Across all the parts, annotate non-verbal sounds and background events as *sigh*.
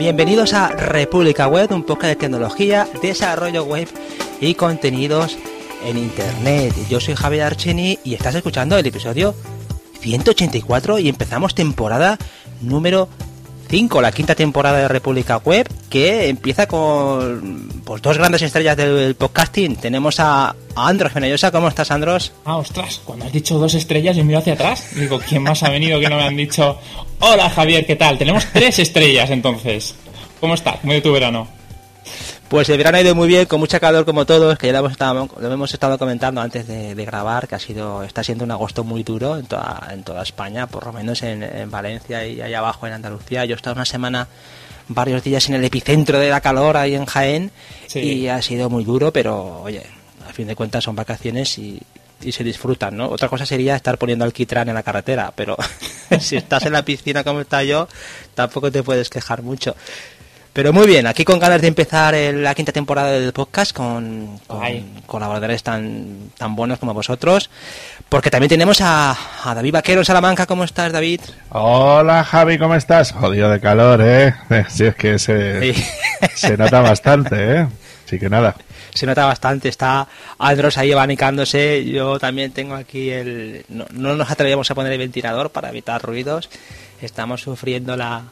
Bienvenidos a República Web, un podcast de tecnología, desarrollo web y contenidos en Internet. Yo soy Javier Archeni y estás escuchando el episodio 184 y empezamos temporada número 5, la quinta temporada de República Web, que empieza con pues, dos grandes estrellas del podcasting. Tenemos a, Andros Fenellosa. ¿Cómo estás, Andros? Ah, ostras, cuando has dicho dos estrellas, yo miro hacia atrás. Digo, ¿quién más ha venido que no me han dicho? Hola, Javier, ¿qué tal? Tenemos tres estrellas, entonces. ¿Cómo está? ¿Cómo de tu verano? Pues el verano ha ido muy bien, con mucha calor como todos, que ya lo hemos estado, lo hemos estado comentando antes de, grabar, que ha sido, está siendo un agosto muy duro en toda, en toda España, por lo menos en, Valencia y allá abajo en Andalucía. Yo he estado una semana, varios días en el epicentro de la calor ahí en Jaén y ha sido muy duro, pero oye, a fin de cuentas son vacaciones y, y se disfrutan, ¿no? Otra cosa sería estar poniendo alquitrán en la carretera, pero *laughs* si estás en la piscina como está yo, tampoco te puedes quejar mucho. Pero muy bien, aquí con ganas de empezar la quinta temporada del podcast con, colaboradores tan, tan buenos como vosotros. Porque también tenemos a, David Vaquero en Salamanca. ¿Cómo estás, David? Hola, Javi, ¿cómo estás? Jodido de calor, ¿eh? *laughs* Sí, es que se, se nota bastante, ¿eh? Así que nada. Se nota bastante, está Andros ahí abanicándose. Yo también tengo aquí el. No, no nos atrevíamos a poner el ventilador para evitar ruidos. Estamos sufriendo la,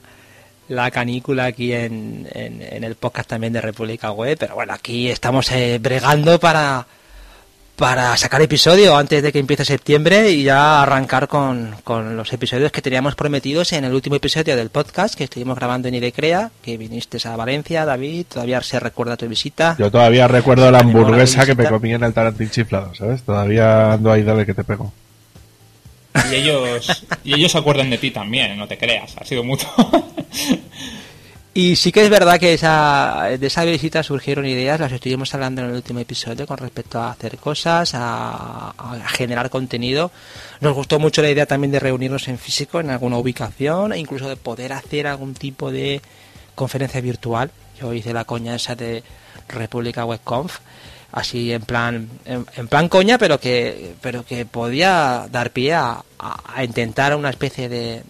la canícula aquí en, en, el podcast también de República Web, pero bueno, aquí estamos eh, bregando para, para sacar episodio antes de que empiece septiembre y ya arrancar con, con, los episodios que teníamos prometidos en el último episodio del podcast que estuvimos grabando en Idecrea, que viniste a Valencia, David, todavía se recuerda tu visita. Yo todavía recuerdo la hamburguesa que me comí en el Tarantín chiflado, ¿sabes? Todavía ando ahí, dale que te pego. Y ellos, y ellos se acuerdan de ti también, no te creas, ha sido mutuo. Y sí que es verdad que esa, de esa visita surgieron ideas, las estuvimos hablando en el último episodio con respecto a hacer cosas, a, generar contenido. Nos gustó mucho la idea también de reunirnos en físico, en alguna ubicación, e incluso de poder hacer algún tipo de conferencia virtual. Yo hice la coña esa de República WebConf así en plan en, plan coña pero que pero que podía dar pie a, intentar una especie de,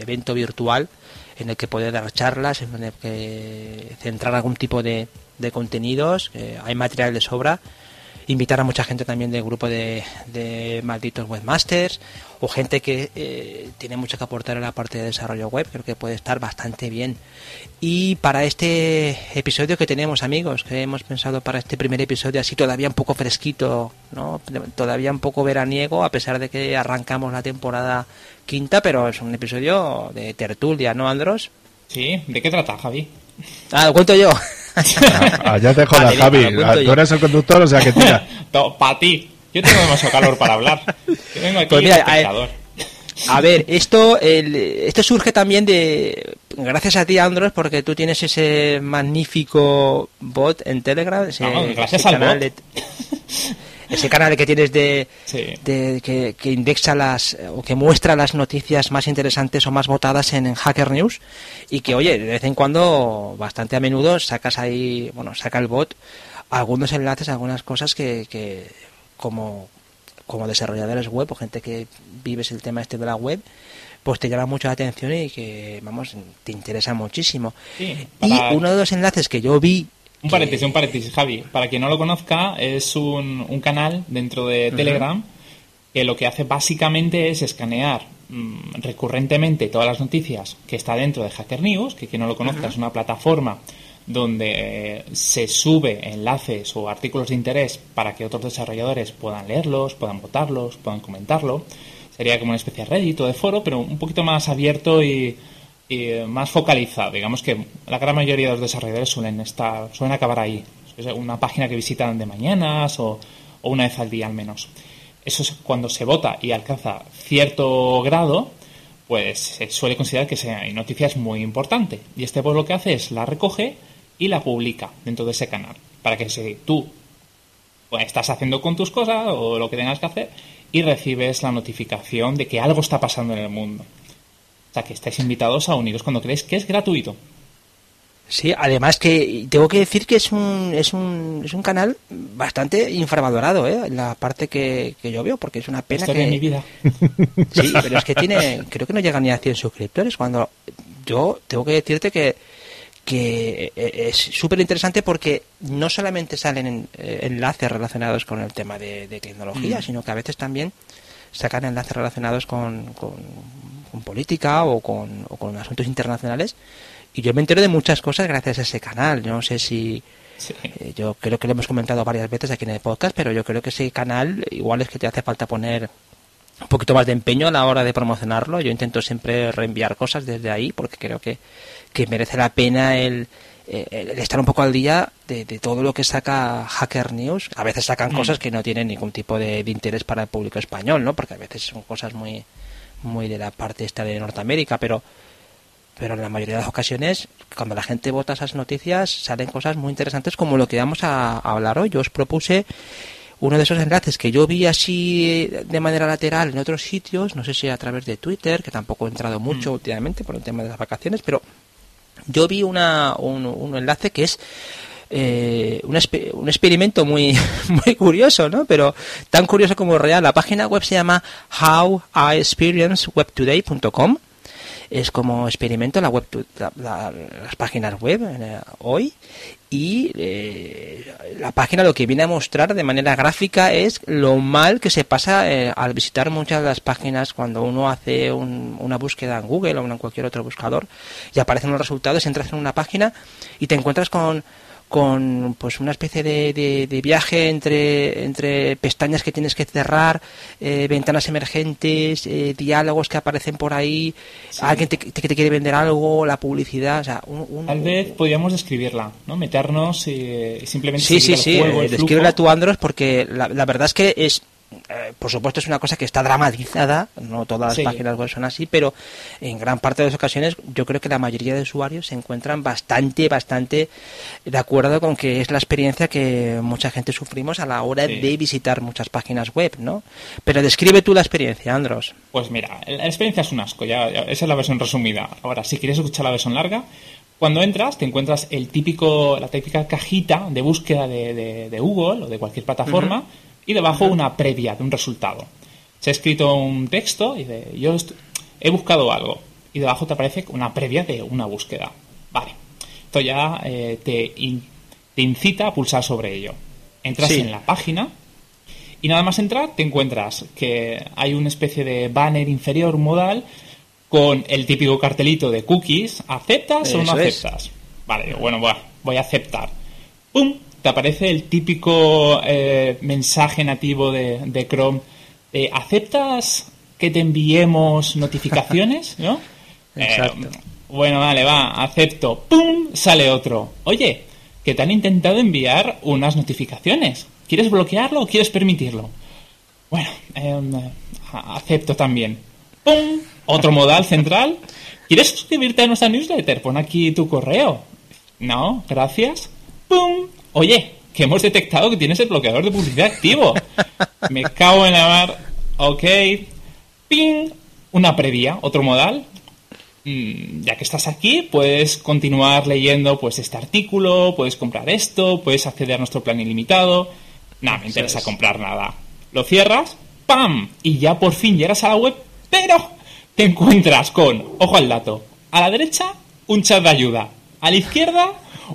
evento virtual en el que poder dar charlas en el que centrar algún tipo de, de contenidos hay material de sobra invitar a mucha gente también del grupo de, de malditos webmasters o gente que eh, tiene mucho que aportar en la parte de desarrollo web, creo que puede estar bastante bien. Y para este episodio que tenemos amigos, que hemos pensado para este primer episodio así todavía un poco fresquito, ¿no? todavía un poco veraniego, a pesar de que arrancamos la temporada quinta, pero es un episodio de tertulia, ¿no, Andros? Sí, ¿de qué trata, Javi? Ah, lo cuento yo. *laughs* Ah, ya te jodas, Javi. Ah, tú eres el conductor, o sea que tira. *laughs* Para ti. Yo tengo demasiado calor para hablar. Yo vengo aquí pues a, ver, esto, el, esto surge también de. Gracias a ti, Andros, porque tú tienes ese magnífico bot en Telegram. gracias al canal bot. *laughs* ese canal que tienes de, que, que, indexa las o que muestra las noticias más interesantes o más votadas en, Hacker News y que oye de vez en cuando bastante a menudo sacas ahí bueno saca el bot algunos enlaces algunas cosas que, que como como desarrolladores web o gente que vives el tema este de la web pues te llama mucho la atención y que vamos te interesa muchísimo. Y uno de los enlaces que yo vi un paréntesis, un paréntesis, Javi. Para quien no lo conozca, es un, un canal dentro de Telegram que lo que hace básicamente es escanear mm, recurrentemente todas las noticias que está dentro de Hacker News, que quien no lo conozca es una plataforma donde eh, se sube enlaces o artículos de interés para que otros desarrolladores puedan leerlos, puedan votarlos, puedan comentarlo. Sería como una especie de Reddit o de foro, pero un poquito más abierto y, y más focalizado. Digamos que la gran mayoría de los desarrolladores suelen estar, suelen acabar ahí. Es una página que visitan de mañanas o, una vez al día al menos. Eso es cuando se vota y alcanza cierto grado, pues se suele considerar que sea noticia es muy importante. Y este pues lo que hace es la recoge y la publica dentro de ese canal. Para que si tú pues, estás haciendo con tus cosas o lo que tengas que hacer y recibes la notificación de que algo está pasando en el mundo. O sea, que estáis invitados a uniros cuando creéis que es gratuito. Sí, además que tengo que decir que es un, es un, es un canal bastante infravalorado, ¿eh? La parte que, yo veo, porque es una pena que... de mi vida. *laughs* Sí, pero es que tiene, *laughs* creo que no llega ni a 100 suscriptores, cuando yo tengo que decirte que, que es súper interesante porque no solamente salen enlaces relacionados con el tema de, tecnología, mm. sino que a veces también sacan enlaces relacionados con, con, política o con, o con asuntos internacionales. Y yo me entero de muchas cosas gracias a ese canal. Yo no sé si... Eh, yo creo que lo hemos comentado varias veces aquí en el podcast, pero yo creo que ese canal igual es que te hace falta poner un poquito más de empeño a la hora de promocionarlo. Yo intento siempre reenviar cosas desde ahí porque creo que, que merece la pena el, estar un poco al día de, todo lo que saca Hacker News. A veces sacan mm. cosas que no tienen ningún tipo de, interés para el público español, ¿no? Porque a veces son cosas muy, muy de la parte esta de Norteamérica, pero pero en la mayoría de las ocasiones, cuando la gente vota esas noticias, salen cosas muy interesantes como lo que vamos a, hablar hoy. Yo os propuse uno de esos enlaces que yo vi así de manera lateral en otros sitios, no sé si a través de Twitter, que tampoco he entrado mucho mm. últimamente por el tema de las vacaciones, pero yo vi una, un, enlace que es eh, un, un, experimento muy, *laughs* muy curioso, ¿no? Pero tan curioso como real. La página web se llama howiexperiencewebtoday.com es como experimento la web, las páginas web eh, hoy y eh, la página lo que viene a mostrar de manera gráfica es lo mal que se pasa al visitar muchas de las páginas cuando uno hace una búsqueda en Google o en cualquier otro buscador y aparecen los resultados, entras en una página y te encuentras con con pues una especie de, de, viaje entre, entre pestañas que tienes que cerrar, eh, ventanas emergentes, eh, diálogos que aparecen por ahí, alguien que te quiere vender algo, la publicidad, o sea, Tal vez podríamos describirla, ¿no? Meternos y simplemente sí, sí, sí, eh, describirla tu Andros porque la, la verdad es que es eh, por supuesto es una cosa que está dramatizada, no todas las páginas web son así, pero en gran parte de las ocasiones yo creo que la mayoría de usuarios se encuentran bastante, bastante de acuerdo con que es la experiencia que mucha gente sufrimos a la hora de visitar muchas páginas web, ¿no? Pero describe tú la experiencia, Andros. Pues mira, la experiencia es un asco, ya, esa es la versión resumida. Ahora, si quieres escuchar la versión larga, cuando entras te encuentras el típico, la típica cajita de búsqueda de, de, Google o de cualquier plataforma y debajo una previa de un resultado. Se ha escrito un texto y de, yo he buscado algo y debajo te aparece una previa de una búsqueda. Vale, esto ya eh, te, te, incita a pulsar sobre ello. Entras en la página y nada más entrar te encuentras que hay una especie de banner inferior modal con el típico cartelito de cookies. ¿Aceptas o no aceptas? Vale, bueno, voy a aceptar. ¡Pum! Te aparece el típico eh, mensaje nativo de, Chrome. ¿Aceptas que te enviemos notificaciones? *laughs* ¿No? Exacto. Eh, bueno, vale, va, acepto. ¡Pum! Sale otro. Oye, que te han intentado enviar unas notificaciones. ¿Quieres bloquearlo o quieres permitirlo? Bueno, em, acepto también. ¡Pum! Otro modal central. ¿Quieres suscribirte a nuestra newsletter? Pon aquí tu correo. No, gracias. ¡Pum! Oye, que hemos detectado que tienes el bloqueador de publicidad activo. Me cago en la mar. Ok. Ping. Una previa, otro modal. Mm, ya que estás aquí, puedes continuar leyendo pues este artículo, puedes comprar esto, puedes acceder a nuestro plan ilimitado. No me interesa comprar nada. Lo cierras, ¡pam! Y ya por fin llegas a la web, pero te encuentras con, ojo al dato, a la derecha un chat de ayuda, a la izquierda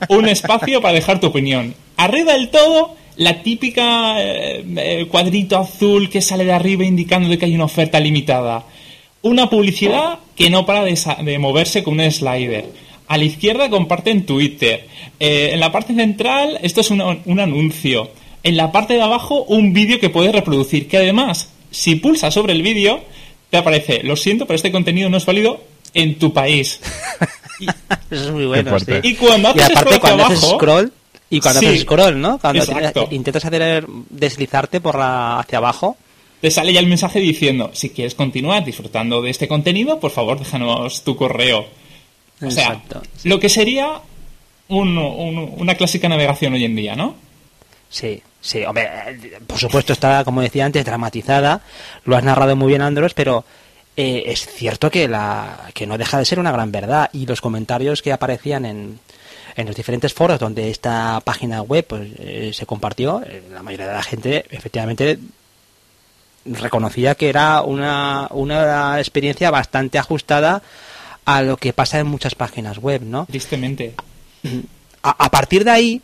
un espacio para dejar tu opinión. Arriba del todo, la típica eh, eh, cuadrito azul que sale de arriba indicando que hay una oferta limitada. Una publicidad que no para de, moverse con un slider. A la izquierda comparten Twitter. Eh, en la parte central, esto es un anuncio. En la parte de abajo, un vídeo que puedes reproducir. Que además, si pulsas sobre el vídeo, te aparece, lo siento, pero este contenido no es válido en tu país. *laughs* *laughs* Eso es muy bueno. Y cuando haces aparte, cuando haces scroll, y cuando haces scroll, ¿no? Cuando intentas hacer deslizarte por la, hacia abajo. Te sale ya el mensaje diciendo, si quieres continuar disfrutando de este contenido, por favor, déjanos tu correo. O sea, lo que sería una clásica navegación hoy en día, ¿no? Sí, sí, hombre, por supuesto está, como decía antes, dramatizada. Lo has narrado muy bien, Andros, pero eh, es cierto que, la, que no deja de ser una gran verdad y los comentarios que aparecían en, en los diferentes foros donde esta página web pues, eh, se compartió, eh, la mayoría de la gente efectivamente reconocía que era una, una experiencia bastante ajustada a lo que pasa en muchas páginas web, ¿no? Tristemente. a, partir de ahí,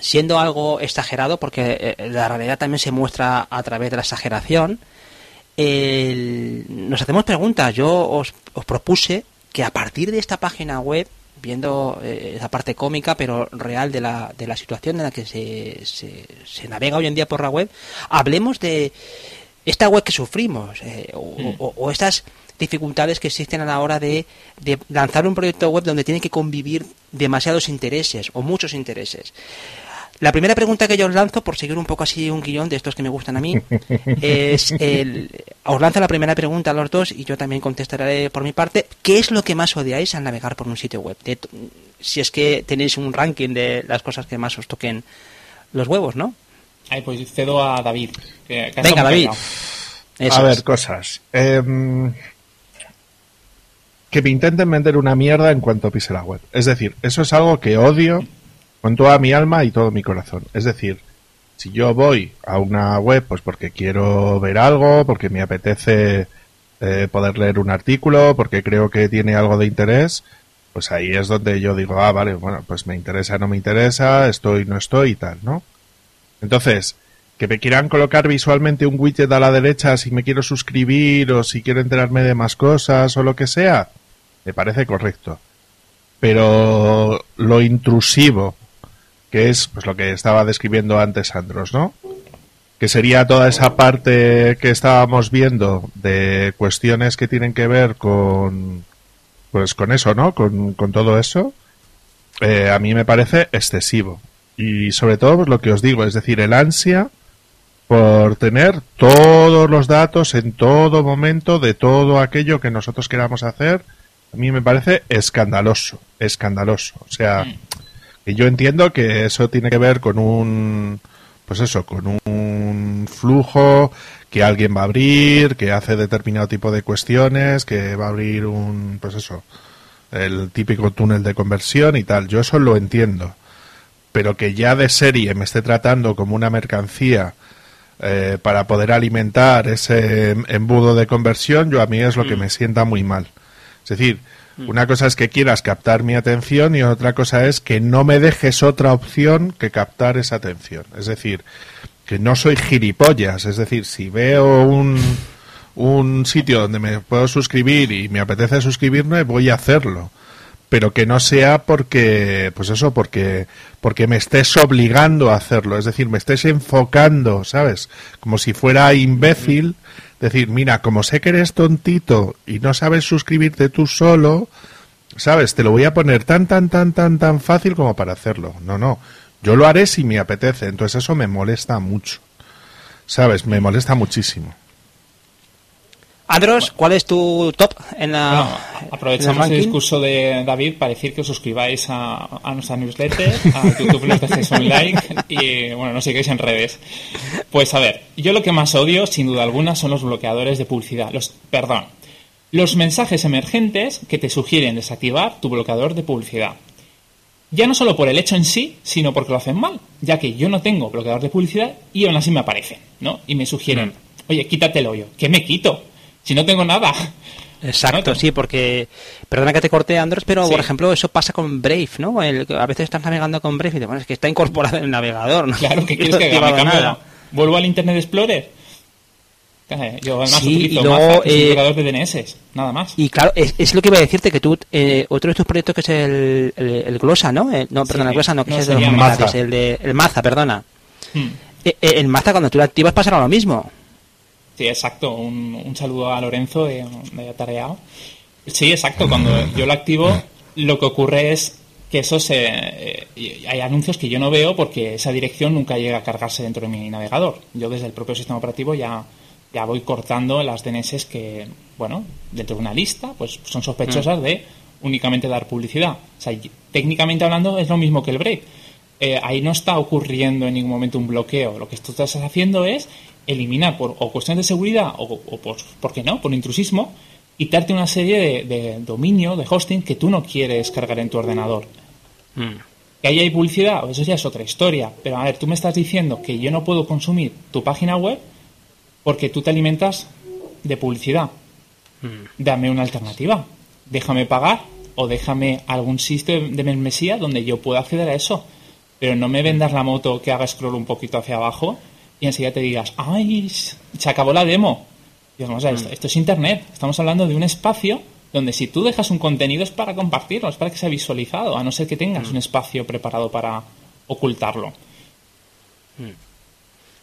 siendo algo exagerado, porque eh, la realidad también se muestra a través de la exageración, nos hacemos preguntas. Yo os, propuse que a partir de esta página web, viendo eh, esa parte cómica pero real de la, de la situación en la que se, se, navega hoy en día por la web, hablemos de esta web que sufrimos eh, o, o, estas dificultades que existen a la hora de, de, lanzar un proyecto web donde tienen que convivir demasiados intereses o muchos intereses. La primera pregunta que yo os lanzo, por seguir un poco así un guion de estos que me gustan a mí, *laughs* es el, os lanzo la primera pregunta a los dos y yo también contestaré por mi parte. ¿Qué es lo que más odiáis al navegar por un sitio web? si es que tenéis un ranking de las cosas que más os toquen los huevos, ¿no? Ay, pues cedo a David. Venga, David. a ver, cosas. Em, que me intenten vender una mierda en cuanto pise la web. Es decir, eso es algo que odio con toda mi alma y todo mi corazón. Es decir, si yo voy a una web, pues porque quiero ver algo, porque me apetece eh, poder leer un artículo, porque creo que tiene algo de interés, pues ahí es donde yo digo, ah, vale, bueno, pues me interesa, no me interesa, estoy, no estoy y tal, ¿no? Entonces, que me quieran colocar visualmente un widget a la derecha si me quiero suscribir o si quiero enterarme de más cosas o lo que sea, me parece correcto. Pero lo intrusivo que es pues lo que estaba describiendo antes Andros, ¿no? Que sería toda esa parte que estábamos viendo de cuestiones que tienen que ver con pues con eso, ¿no? Con, todo eso. Eh, a mí me parece excesivo. Y sobre todo pues, lo que os digo, es decir, el ansia por tener todos los datos en todo momento de todo aquello que nosotros queramos hacer, a mí me parece escandaloso, escandaloso. O sea, mm. Y yo entiendo que eso tiene que ver con un, pues eso, con un flujo que alguien va a abrir, que hace determinado tipo de cuestiones, que va a abrir un, pues eso, el típico túnel de conversión y tal. Yo eso lo entiendo. Pero que ya de serie me esté tratando como una mercancía eh, para poder alimentar ese embudo de conversión, yo a mí es lo que mm. me sienta muy mal. Es decir, Mm. Una cosa es que quieras captar mi atención y otra cosa es que no me dejes otra opción que captar esa atención. Es decir, que no soy gilipollas. Es decir, si veo un, un sitio donde me puedo suscribir y me apetece suscribirme, voy a hacerlo. Pero que no sea porque, pues eso, porque, porque me estés obligando a hacerlo. Es decir, me estés enfocando, ¿sabes? Como si fuera imbécil decir, mira, como sé que eres tontito y no sabes suscribirte tú solo, ¿sabes? Te lo voy a poner tan, tan, tan, tan, tan fácil como para hacerlo. No, no. Yo lo haré si me apetece. Entonces eso me molesta mucho. ¿Sabes? Me molesta muchísimo. Andros, ¿cuál es tu top en la. aprovechamos el, discurso de David para decir que os suscribáis a, nuestra newsletter, a YouTube nos dejéis un like y, bueno, nos sigáis en redes. Pues a ver, yo lo que más odio, sin duda alguna, son los bloqueadores de publicidad. Los, perdón, los mensajes emergentes que te sugieren desactivar tu bloqueador de publicidad. Ya no solo por el hecho en sí, sino porque lo hacen mal, ya que yo no tengo bloqueador de publicidad y aún así me aparecen, ¿no? Y me sugieren, mm. oye, quítate el hoyo. ¿Qué me quito? Si no tengo nada. Exacto, sí, porque, perdona que te corte, Andros, pero por ejemplo, eso pasa con Brave, ¿no? a veces estás navegando con Brave y te pones que está incorporado en el navegador, ¿no? Claro, que *laughs* quieres que haga? Nada. ¿Vuelvo al Internet Explorer? Yo además utilizo y luego, eh, de DNS, nada más. Y claro, es, lo que iba a decirte, que tú, eh, otro de tus proyectos que es el, el, Glosa, ¿no? Eh, no, perdona, el Glosa no, que es el de los el de el Maza, perdona. Hmm. el Maza, cuando tú lo activas, pasará lo mismo. Sí, exacto. Un, saludo a Lorenzo de, de Tareao. Sí, exacto. Cuando yo lo activo, lo que ocurre es que eso se, eh, hay anuncios que yo no veo porque esa dirección nunca llega a cargarse dentro de mi navegador. Yo desde el propio sistema operativo ya, ya voy cortando las DNS que, bueno, dentro de una lista, pues son sospechosas mm. de únicamente dar publicidad. O sea, técnicamente hablando es lo mismo que el break. Eh, ahí no está ocurriendo en ningún momento un bloqueo. Lo que tú estás haciendo es eliminar por o cuestiones de seguridad o, por, ¿por qué no? Por intrusismo, quitarte una serie de, dominio, de hosting que tú no quieres cargar en tu ordenador. Hmm. Que ahí hay publicidad, eso ya es otra historia. Pero a ver, tú me estás diciendo que yo no puedo consumir tu página web porque tú te alimentas de publicidad. Hmm. Dame una alternativa. Déjame pagar o déjame algún sitio de membresía donde yo pueda acceder a eso. Pero no me vendas la moto que haga scroll un poquito hacia abajo y enseguida te digas, ¡ay! Se acabó la demo. Y vamos a esto, esto es Internet. Estamos hablando de un espacio donde si tú dejas un contenido es para compartirlo, es para que sea visualizado, a no ser que tengas un espacio preparado para ocultarlo.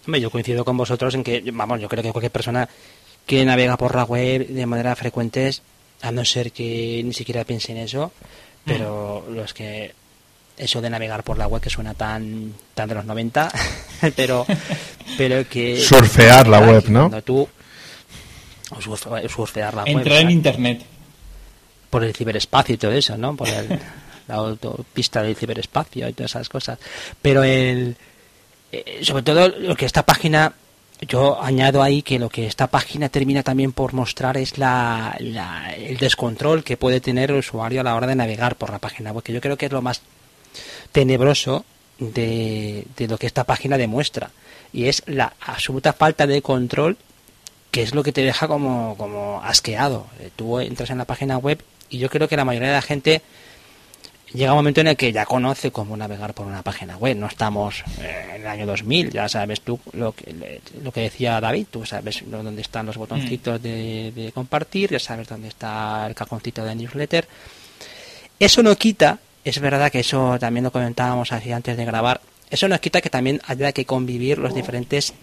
Hombre, yo coincido con vosotros en que, vamos, yo creo que cualquier persona que navega por la web de manera frecuente, a no ser que ni siquiera piense en eso, pero los que eso de navegar por la web que suena tan tan de los 90, *laughs* pero *laughs* pero que surfear la web, ¿no? Tú surfear la web. Entrar en internet por el ciberespacio y todo eso, ¿no? Por *laughs* la autopista del ciberespacio y todas esas cosas. Pero el eh, sobre todo lo que esta página yo añado ahí que lo que esta página termina también por mostrar es la, el descontrol que puede tener el usuario a la hora de navegar por la página web, que yo creo que es lo más tenebroso de, lo que esta página demuestra. Y es la absoluta falta de control que es lo que te deja como, como asqueado. Eh, tú entras en la página web y yo creo que la mayoría de la gente llega un momento en el que ya conoce cómo navegar por una página web. No estamos eh, en el año 2000, ya sabes tú lo que, lo que decía David, tú sabes dónde están los botoncitos de, de compartir, ya sabes dónde está el cajoncito de newsletter. Eso no quita es verdad que eso también lo comentábamos así antes de grabar. Eso nos quita que también haya que convivir los diferentes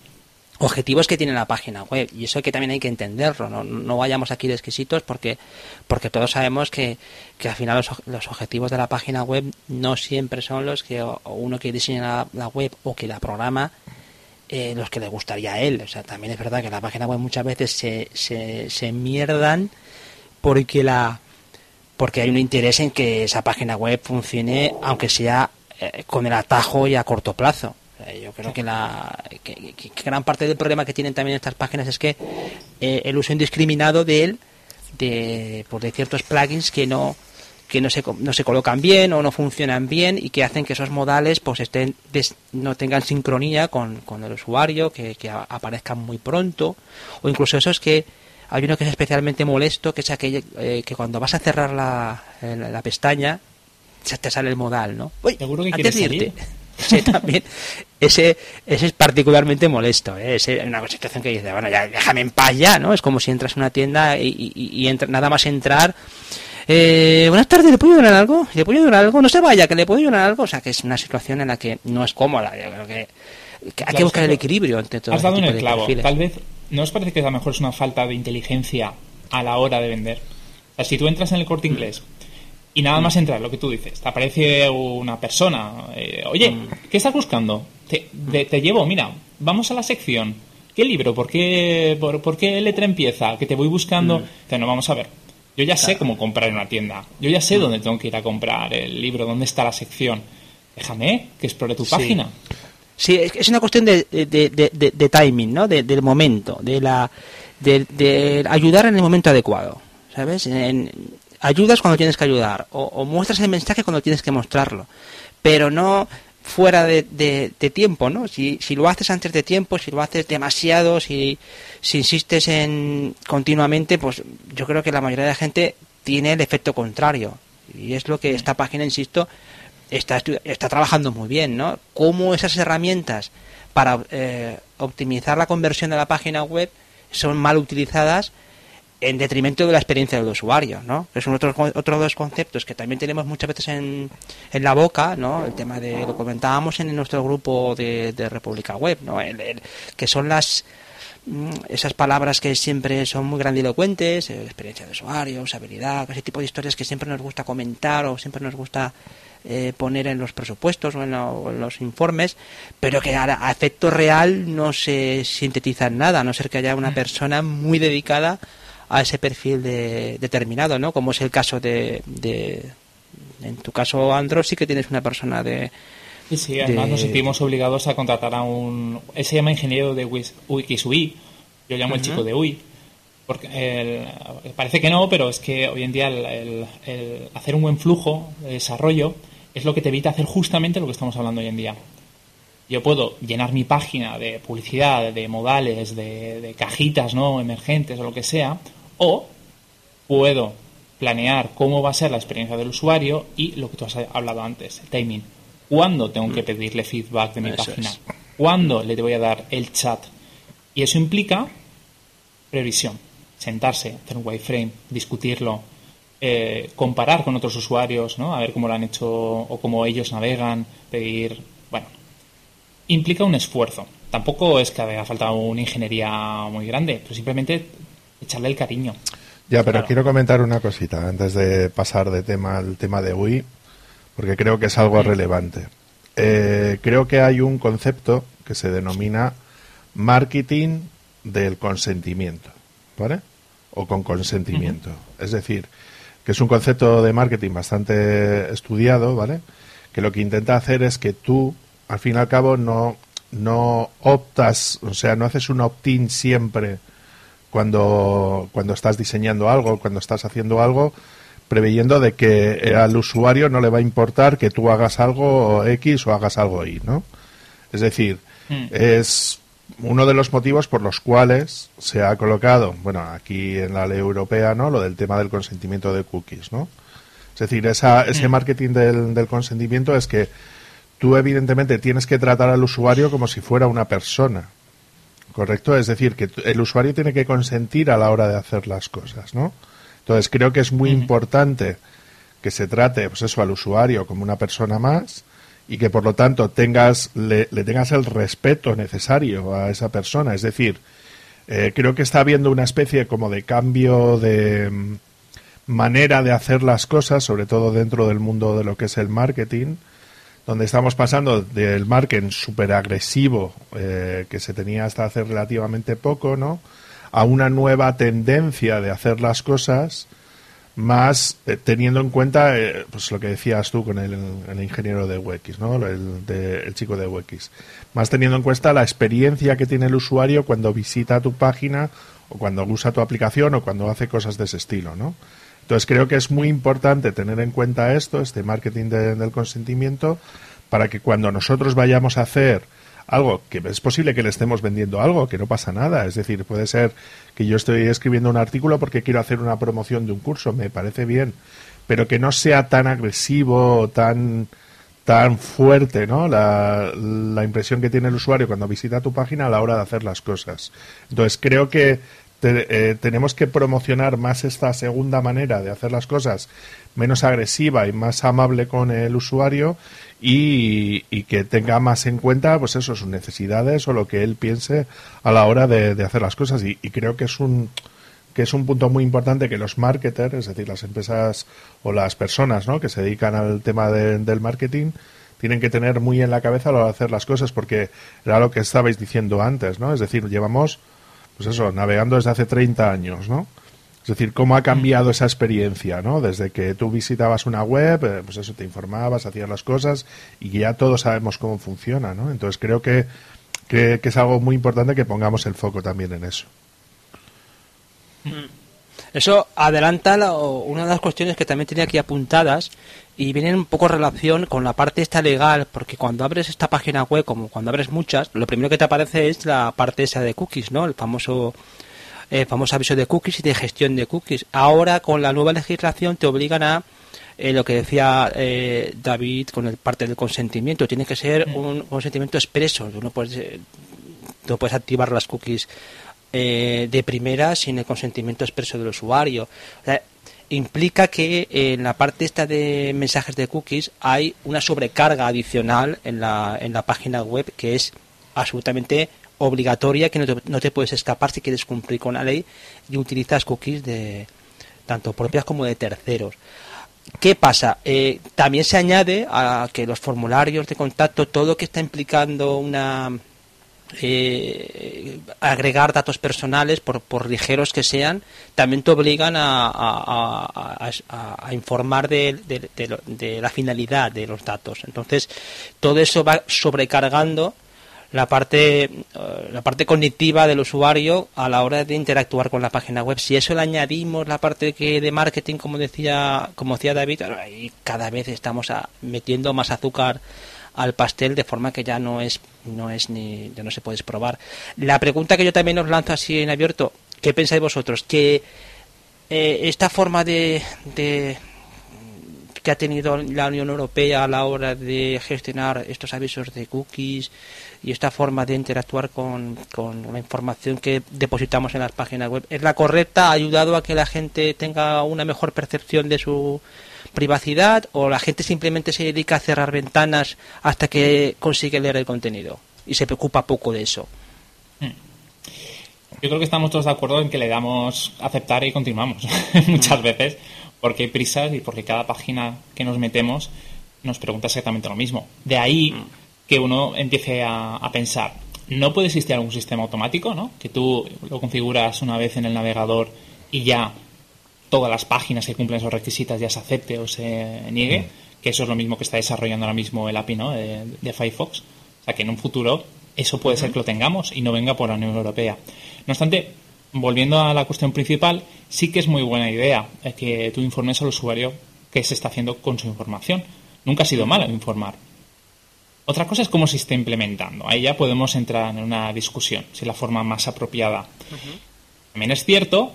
objetivos que tiene la página web. Y eso que también hay que entenderlo no, no vayamos aquí de exquisitos porque porque todos sabemos que, que al final los, los, objetivos de la página web no siempre son los que uno que diseña la, web o que la programa eh, los que le gustaría a él. O sea también es verdad que la página web muchas veces se, se, se mierdan porque la porque hay un interés en que esa página web funcione, aunque sea eh, con el atajo y a corto plazo. Yo creo que, la, gran parte del problema que tienen también estas páginas es que eh, el uso indiscriminado de él, de, por de ciertos plugins que no que no se, no se colocan bien o no funcionan bien y que hacen que esos modales pues estén no tengan sincronía con, con el usuario, que, que aparezcan muy pronto o incluso esos que hay uno que es especialmente molesto, que es aquel eh, que cuando vas a cerrar la, la, pestaña, se te sale el modal, ¿no? ¿Seguro que antes de irte. *laughs* Sí, también. Ese, ese es particularmente molesto. ¿eh? Es una situación que dice, bueno, ya déjame en paz ya, ¿no? Es como si entras a una tienda y, y, entra, nada más entrar. Eh, buenas tardes, ¿le puedo ayudar algo? ¿Le puedo ayudar algo? No se vaya, que le puedo ayudar algo. O sea, que es una situación en la que no es cómoda. Yo creo que, hay que buscar el equilibrio entre todo. Has dado en el clavo. Tal vez ¿no os parece que a lo mejor es una falta de inteligencia a la hora de vender? O sea, si tú entras en el corte inglés y nada más entrar, lo que tú dices, te aparece una persona, eh, oye, mm. ¿qué estás buscando? Te, te, llevo, mira, vamos a la sección. ¿Qué libro? ¿Por qué, por, qué letra empieza? Que te voy buscando. Mm. no, vamos a ver. Yo ya sé cómo comprar en una tienda. Yo ya sé mm. dónde tengo que ir a comprar el libro, dónde está la sección. Déjame que explore tu página. Sí, es una cuestión de, de, timing, ¿no? del momento, de la de, ayudar en el momento adecuado, ¿sabes? En, ayudas cuando tienes que ayudar o, muestras el mensaje cuando tienes que mostrarlo, pero no fuera de, tiempo, ¿no? Si, si lo haces antes de tiempo, si lo haces demasiado, si, si insistes en continuamente, pues yo creo que la mayoría de la gente tiene el efecto contrario. Y es lo que esta página, insisto, está, está trabajando muy bien, ¿no? Cómo esas herramientas para eh, optimizar la conversión de la página web son mal utilizadas en detrimento de la experiencia del usuario, ¿no? Es otro, otro de los conceptos que también tenemos muchas veces en, en la boca, ¿no? El tema de, lo comentábamos en nuestro grupo de, de República Web, ¿no? que son las mm, esas palabras que siempre son muy grandilocuentes, eh, experiencia de usuario, usabilidad, ese tipo de historias que siempre nos gusta comentar o siempre nos gusta eh, poner en los presupuestos o en, los informes, pero que a, efecto real no se sintetiza en nada, a no ser que haya una mm. persona muy dedicada a ese perfil de, determinado, ¿no? Como es el caso de, en tu caso, Andro, sí que tienes una persona de... Sí, sí, además nos sentimos obligados a contratar a un... Él se llama ingeniero de Wikisui, yo llamo el chico de UI. Porque parece que no, pero es que hoy en día el, hacer un buen flujo de desarrollo es lo que te evita hacer justamente lo que estamos hablando hoy en día. Yo puedo llenar mi página de publicidad, de modales, de, cajitas no emergentes o lo que sea, o puedo planear cómo va a ser la experiencia del usuario y lo que tú has hablado antes, el timing. ¿Cuándo tengo que mm. pedirle feedback de mi página? ¿Cuándo le voy a dar el chat? Y eso implica previsión, sentarse, hacer un wireframe, discutirlo, eh, comparar con otros usuarios, ¿no? A ver cómo lo han hecho o cómo ellos navegan, pedir, bueno, implica un esfuerzo. Tampoco es que haya faltado una ingeniería muy grande, pero simplemente echarle el cariño. Ya, pero quiero comentar una cosita antes de pasar de tema al tema de UI, porque creo que es algo relevante. Eh, creo que hay un concepto que se denomina marketing del consentimiento, ¿vale? O con consentimiento. Es decir, que es un concepto de marketing bastante estudiado, ¿vale? Que lo que intenta hacer es que tú, al fin y al cabo, no, no optas, o sea, no haces un opt-in siempre cuando, cuando estás diseñando algo, cuando estás haciendo algo, preveyendo de que al usuario no le va a importar que tú hagas algo X o hagas algo Y, ¿no? Es decir, hmm. es uno de los motivos por los cuales se ha colocado, bueno, aquí en la ley europea, ¿no? Lo del tema del consentimiento de cookies, ¿no? Es decir, esa, ese mm. marketing del, del consentimiento es que tú evidentemente tienes que tratar al usuario como si fuera una persona, ¿correcto? Es decir, que el usuario tiene que consentir a la hora de hacer las cosas, ¿no? Entonces creo que es muy importante que se trate, pues eso, al usuario como una persona más, y que por lo tanto tengas le, tengas el respeto necesario a esa persona. Es decir, eh, creo que está habiendo una especie como de cambio de mm, manera de hacer las cosas, sobre todo dentro del mundo de lo que es el marketing, donde estamos pasando del marketing súper agresivo eh, que se tenía hasta hace relativamente poco, ¿no? a una nueva tendencia de hacer las cosas más eh, teniendo en cuenta eh, pues lo que decías tú con el, ingeniero de UX, ¿no? El, el, chico de UX. Más teniendo en cuenta la experiencia que tiene el usuario cuando visita tu página o cuando usa tu aplicación o cuando hace cosas de ese estilo, ¿no? Entonces creo que es muy importante tener en cuenta esto, este marketing del consentimiento, para que cuando nosotros vayamos a hacer algo que es posible que le estemos vendiendo algo, que no pasa nada. Es decir, puede ser que yo estoy escribiendo un artículo porque quiero hacer una promoción de un curso, me parece bien, pero que no sea tan agresivo, tan tan fuerte, ¿no? La, la impresión que tiene el usuario cuando visita tu página a la hora de hacer las cosas. Entonces creo que eh, tenemos que promocionar más esta segunda manera de hacer las cosas, menos agresiva y más amable con el usuario y, que tenga más en cuenta pues eso sus necesidades o lo que él piense a la hora de, hacer las cosas y, creo que es un que es un punto muy importante que los marketers, es decir, las empresas o las personas ¿no? que se dedican al tema del marketing, tienen que tener muy en la cabeza a la hora de hacer las cosas, porque era lo que estabais diciendo antes, ¿no? Es decir, llevamos, pues eso, navegando desde hace 30 años, ¿no? Es decir, cómo ha cambiado esa experiencia, ¿no? Desde que tú visitabas una web, eh, pues eso, te informabas, hacías las cosas y ya todos sabemos cómo funciona, ¿no? Entonces creo que, que, es algo muy importante que pongamos el foco también en eso. Mm. Eso adelanta una de las cuestiones que también tenía aquí apuntadas y vienen un poco en relación con la parte esta legal, porque cuando abres esta página web, como cuando abres muchas, lo primero que te aparece es la parte esa de cookies, ¿no? El famoso eh, famoso aviso de cookies y de gestión de cookies. Ahora con la nueva legislación te obligan a eh, lo que decía eh, David con el parte del consentimiento. Tiene que ser mm. un consentimiento expreso. Tú no puedes, eh, no puedes activar las cookies de primera sin el consentimiento expreso del usuario. implica que en la parte esta de mensajes de cookies hay una sobrecarga adicional en la, en la página web que es absolutamente obligatoria que no te, puedes escapar si quieres cumplir con la ley y utilizas cookies de tanto propias como de terceros. ¿Qué pasa? Eh, también se añade a que los formularios de contacto, todo que está implicando una eh, agregar datos personales, por, por, ligeros que sean, también te obligan a, informar de, de, la finalidad de los datos. Entonces, todo eso va sobrecargando la parte, eh, la parte cognitiva del usuario a la hora de interactuar con la página web. Si eso le añadimos la parte que de marketing, como decía, como decía David, ahí cada vez estamos metiendo más azúcar al pastel de forma que ya no es no es ni ya no se puede probar. La pregunta que yo también os lanzo así en abierto, ¿qué pensáis vosotros? Que eh, esta forma de, de, que ha tenido la Unión Europea a la hora de gestionar estos avisos de cookies y esta forma de interactuar con, con la información que depositamos en las páginas web. Es la correcta, ha ayudado a que la gente tenga una mejor percepción de su privacidad o la gente simplemente se dedica a cerrar ventanas hasta que consigue leer el contenido y se preocupa poco de eso. Hmm. Yo creo que estamos todos de acuerdo en que le damos aceptar y continuamos *laughs* muchas veces porque hay prisas y porque cada página que nos metemos nos pregunta exactamente lo mismo. De ahí que uno empiece a, pensar, ¿no puede existir algún sistema automático, ¿no? Que tú lo configuras una vez en el navegador y ya todas las páginas que cumplen esos requisitos ya se acepte o se niegue, mm. que eso es lo mismo que está desarrollando ahora mismo el API, ¿no? De, Firefox. O sea, que en un futuro eso puede ser que lo tengamos y no venga por la Unión Europea. No obstante, volviendo a la cuestión principal, sí que es muy buena idea que tú informes al usuario qué se está haciendo con su información. Nunca ha sido malo informar. Otra cosa es cómo se está implementando. Ahí ya podemos entrar en una discusión, si es la forma más apropiada. También es cierto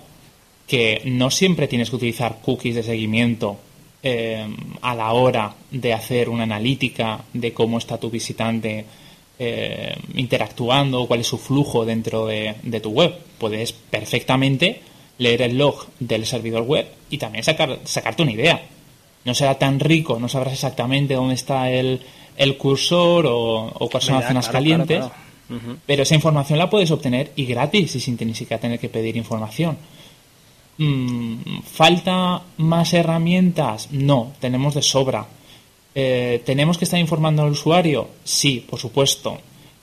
que no siempre tienes que utilizar cookies de seguimiento eh, a la hora de hacer una analítica de cómo está tu visitante eh, interactuando, cuál es su flujo dentro de, tu web. Puedes perfectamente leer el log del servidor web y también sacar, sacarte una idea. No será tan rico, no sabrás exactamente dónde está el, el cursor o, cuáles son las zonas calientes, pero esa información la puedes obtener y gratis y sin ni siquiera tener que pedir información. Mm, ¿Falta más herramientas? No, tenemos de sobra. Eh, ¿Tenemos que estar informando al usuario? Sí, por supuesto.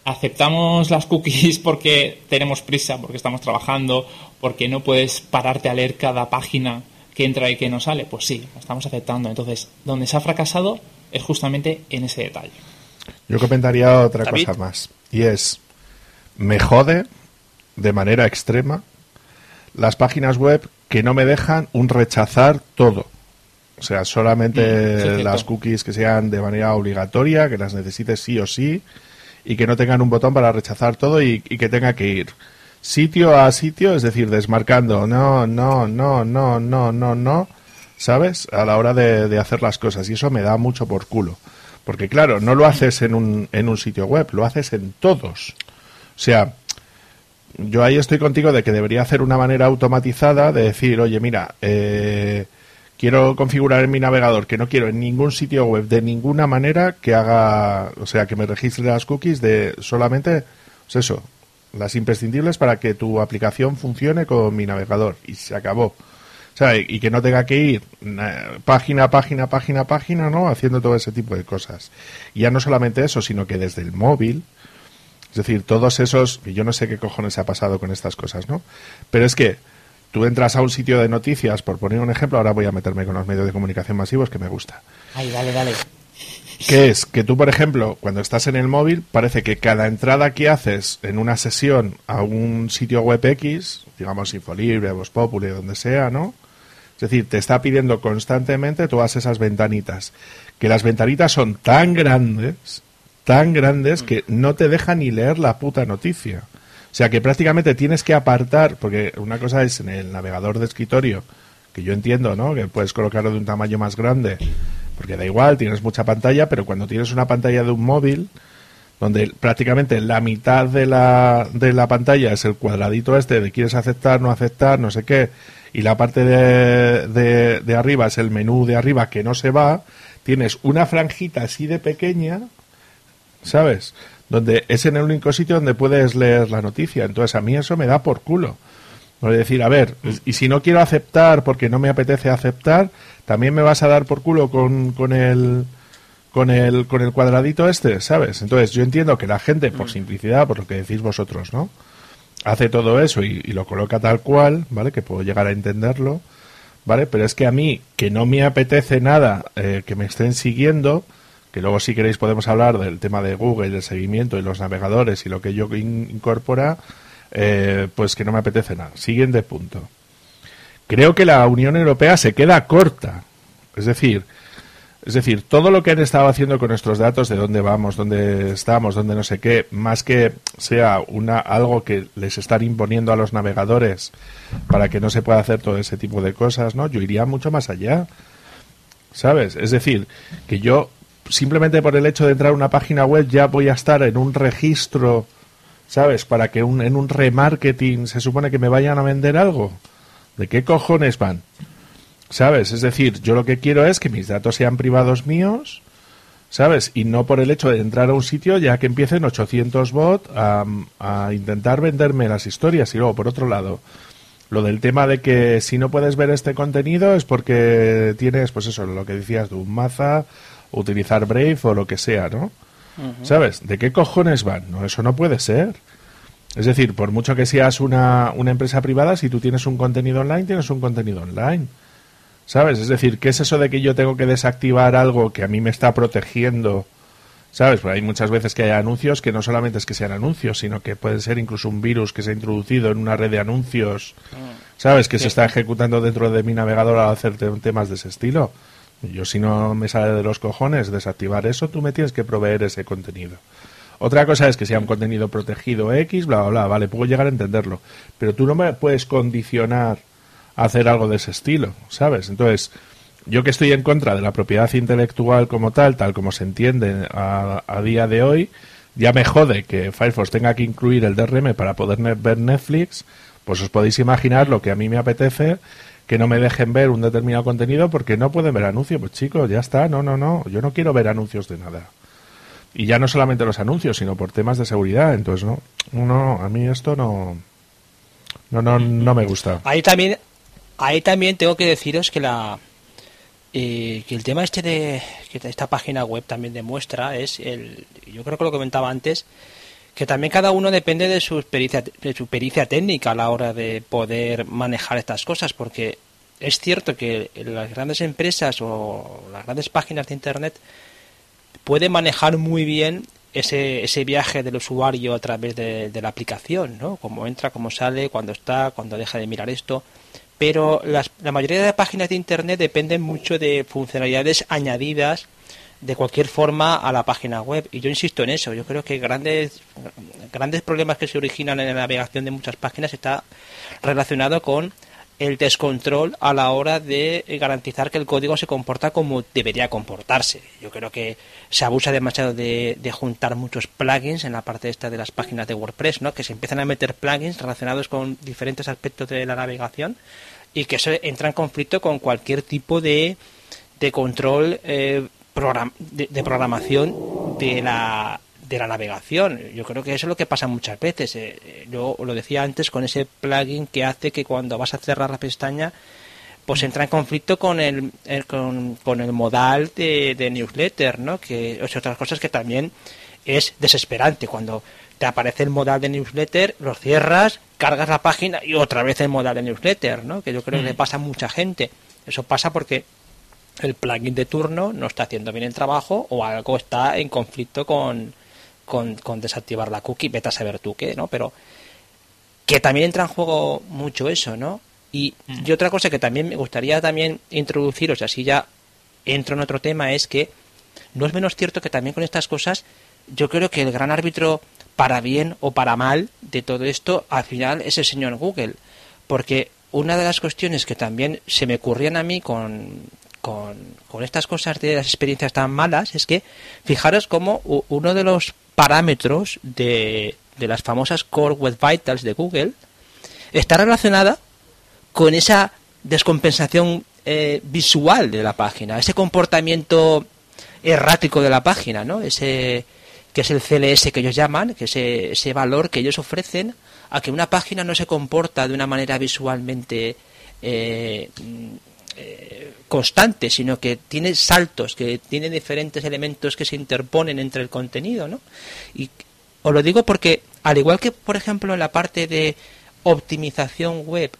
¿Aceptamos las cookies *laughs* porque tenemos prisa, porque estamos trabajando, porque no puedes pararte a leer cada página que entra y que no sale? Pues sí, estamos aceptando. Entonces, donde se ha fracasado es justamente en ese detalle. Yo comentaría otra cosa más. Y es, me jode de manera extrema las páginas web que no me dejan un rechazar todo. O sea, solamente mm, las cookies que sean de manera obligatoria, que las necesites sí o sí, y que no tengan un botón para rechazar todo y, que tenga que ir sitio a sitio, es decir, desmarcando, no, no, no, no, no, no, no, ¿sabes? A la hora de, de hacer las cosas. Y eso me da mucho por culo. Porque claro, no lo haces en un, en un sitio web, lo haces en todos. O sea, yo ahí estoy contigo de que debería hacer una manera automatizada de decir, oye, mira, eh, quiero configurar en mi navegador que no quiero en ningún sitio web de ninguna manera que haga, o sea, que me registre las cookies de solamente, pues eso, las imprescindibles para que tu aplicación funcione con mi navegador y se acabó. O sea, y que no tenga que ir página, página, página, página, ¿no? Haciendo todo ese tipo de cosas. Y ya no solamente eso, sino que desde el móvil, es decir, todos esos, yo no sé qué cojones ha pasado con estas cosas, ¿no? Pero es que tú entras a un sitio de noticias, por poner un ejemplo, ahora voy a meterme con los medios de comunicación masivos que me gusta. Ay, dale, dale. Que es que tú, por ejemplo, cuando estás en el móvil, parece que cada entrada que haces en una sesión a un sitio web X, digamos Infolibre, Voz Populi, donde sea, ¿no? Es decir, te está pidiendo constantemente todas esas ventanitas. Que las ventanitas son tan grandes, tan grandes, que no te dejan ni leer la puta noticia. O sea que prácticamente tienes que apartar, porque una cosa es en el navegador de escritorio, que yo entiendo, ¿no? Que puedes colocarlo de un tamaño más grande, porque da igual, tienes mucha pantalla, pero cuando tienes una pantalla de un móvil, donde prácticamente la mitad de la, de la pantalla es el cuadradito este de quieres aceptar, no aceptar, no sé qué, y la parte de, de, de arriba es el menú de arriba que no se va, tienes una franjita así de pequeña, ¿sabes? Donde es en el único sitio donde puedes leer la noticia. Entonces a mí eso me da por culo. Por decir, a ver, y si no quiero aceptar porque no me apetece aceptar, también me vas a dar por culo con, con el con el con el cuadradito este, ¿sabes? Entonces yo entiendo que la gente, por mm. simplicidad, por lo que decís vosotros, ¿no? Hace todo eso y, lo coloca tal cual, ¿vale? Que puedo llegar a entenderlo, ¿vale? Pero es que a mí, que no me apetece nada eh, que me estén siguiendo, que luego si queréis podemos hablar del tema de Google, del seguimiento y los navegadores y lo que yo incorpora, eh, pues que no me apetece nada. Siguiente punto. Creo que la Unión Europea se queda corta. Es decir, Es decir, todo lo que han estado haciendo con nuestros datos, de dónde vamos, dónde estamos, dónde no sé qué, más que sea una algo que les están imponiendo a los navegadores para que no se pueda hacer todo ese tipo de cosas, ¿no? Yo iría mucho más allá. ¿Sabes? Es decir, que yo simplemente por el hecho de entrar a una página web ya voy a estar en un registro, ¿sabes? Para que un, en un remarketing se supone que me vayan a vender algo. ¿De qué cojones van? ¿Sabes? Es decir, yo lo que quiero es que mis datos sean privados míos, ¿sabes? Y no por el hecho de entrar a un sitio ya que empiecen 800 bots a, a intentar venderme las historias. Y luego, por otro lado, lo del tema de que si no puedes ver este contenido es porque tienes, pues eso, lo que decías de un maza, utilizar Brave o lo que sea, ¿no? ¿Sabes? ¿De qué cojones van? No, eso no puede ser. Es decir, por mucho que seas una, una empresa privada, si tú tienes un contenido online, tienes un contenido online. ¿Sabes? Es decir, ¿qué es eso de que yo tengo que desactivar algo que a mí me está protegiendo? ¿Sabes? Pues hay muchas veces que hay anuncios que no solamente es que sean anuncios, sino que puede ser incluso un virus que se ha introducido en una red de anuncios, ¿sabes? Que se está ejecutando dentro de mi navegador al hacer temas de ese estilo. Yo si no me sale de los cojones desactivar eso, tú me tienes que proveer ese contenido. Otra cosa es que sea un contenido protegido X, bla, bla, bla, vale, puedo llegar a entenderlo. Pero tú no me puedes condicionar hacer algo de ese estilo, ¿sabes? Entonces, yo que estoy en contra de la propiedad intelectual como tal, tal como se entiende a, a día de hoy, ya me jode que Firefox tenga que incluir el DRM para poder ver Netflix, pues os podéis imaginar lo que a mí me apetece que no me dejen ver un determinado contenido porque no pueden ver anuncios. Pues chicos, ya está, no, no, no, yo no quiero ver anuncios de nada. Y ya no solamente los anuncios, sino por temas de seguridad. Entonces, no, no, a mí esto no, no, no, no me gusta. Ahí también, ahí también tengo que deciros que la eh, que el tema este de que esta página web también demuestra es el yo creo que lo comentaba antes que también cada uno depende de su pericia de su pericia técnica a la hora de poder manejar estas cosas porque es cierto que las grandes empresas o las grandes páginas de internet pueden manejar muy bien ese, ese viaje del usuario a través de, la aplicación, ¿no? Cómo entra, cómo sale, cuándo está, cuando deja de mirar esto pero las, la mayoría de páginas de Internet dependen mucho de funcionalidades añadidas de cualquier forma a la página web. Y yo insisto en eso. Yo creo que grandes, grandes problemas que se originan en la navegación de muchas páginas está relacionado con el descontrol a la hora de garantizar que el código se comporta como debería comportarse. Yo creo que se abusa demasiado de, de, juntar muchos plugins en la parte esta de las páginas de WordPress, ¿no? Que se empiezan a meter plugins relacionados con diferentes aspectos de la navegación y que eso entra en conflicto con cualquier tipo de, de control eh, program, de, de, programación de la, de la navegación. Yo creo que eso es lo que pasa muchas veces. Eh, yo lo decía antes con ese plugin que hace que cuando vas a cerrar la pestaña pues entra en conflicto con el, el con, con, el modal de, de, newsletter, ¿no? Que es otras cosas que también es desesperante cuando te aparece el modal de newsletter, lo cierras, cargas la página y otra vez el modal de newsletter, ¿no? Que yo creo mm. que le pasa a mucha gente. Eso pasa porque el plugin de turno no está haciendo bien el trabajo o algo está en conflicto con, con, con desactivar la cookie, vete a saber tú qué, ¿no? Pero que también entra en juego mucho eso, ¿no? Y, mm. y otra cosa que también me gustaría también introducir, o sea, si ya entro en otro tema, es que no es menos cierto que también con estas cosas yo creo que el gran árbitro para bien o para mal de todo esto al final es el señor Google. Porque una de las cuestiones que también se me ocurrían a mí con, con, con estas cosas de las experiencias tan malas es que fijaros como uno de los parámetros de, de las famosas Core Web Vitals de Google está relacionada con esa descompensación eh, visual de la página, ese comportamiento errático de la página, ¿no? Ese, que es el CLS que ellos llaman, que es ese, ese valor que ellos ofrecen a que una página no se comporta de una manera visualmente eh, eh, constante, sino que tiene saltos, que tiene diferentes elementos que se interponen entre el contenido, ¿no? Y os lo digo porque, al igual que, por ejemplo, en la parte de optimización web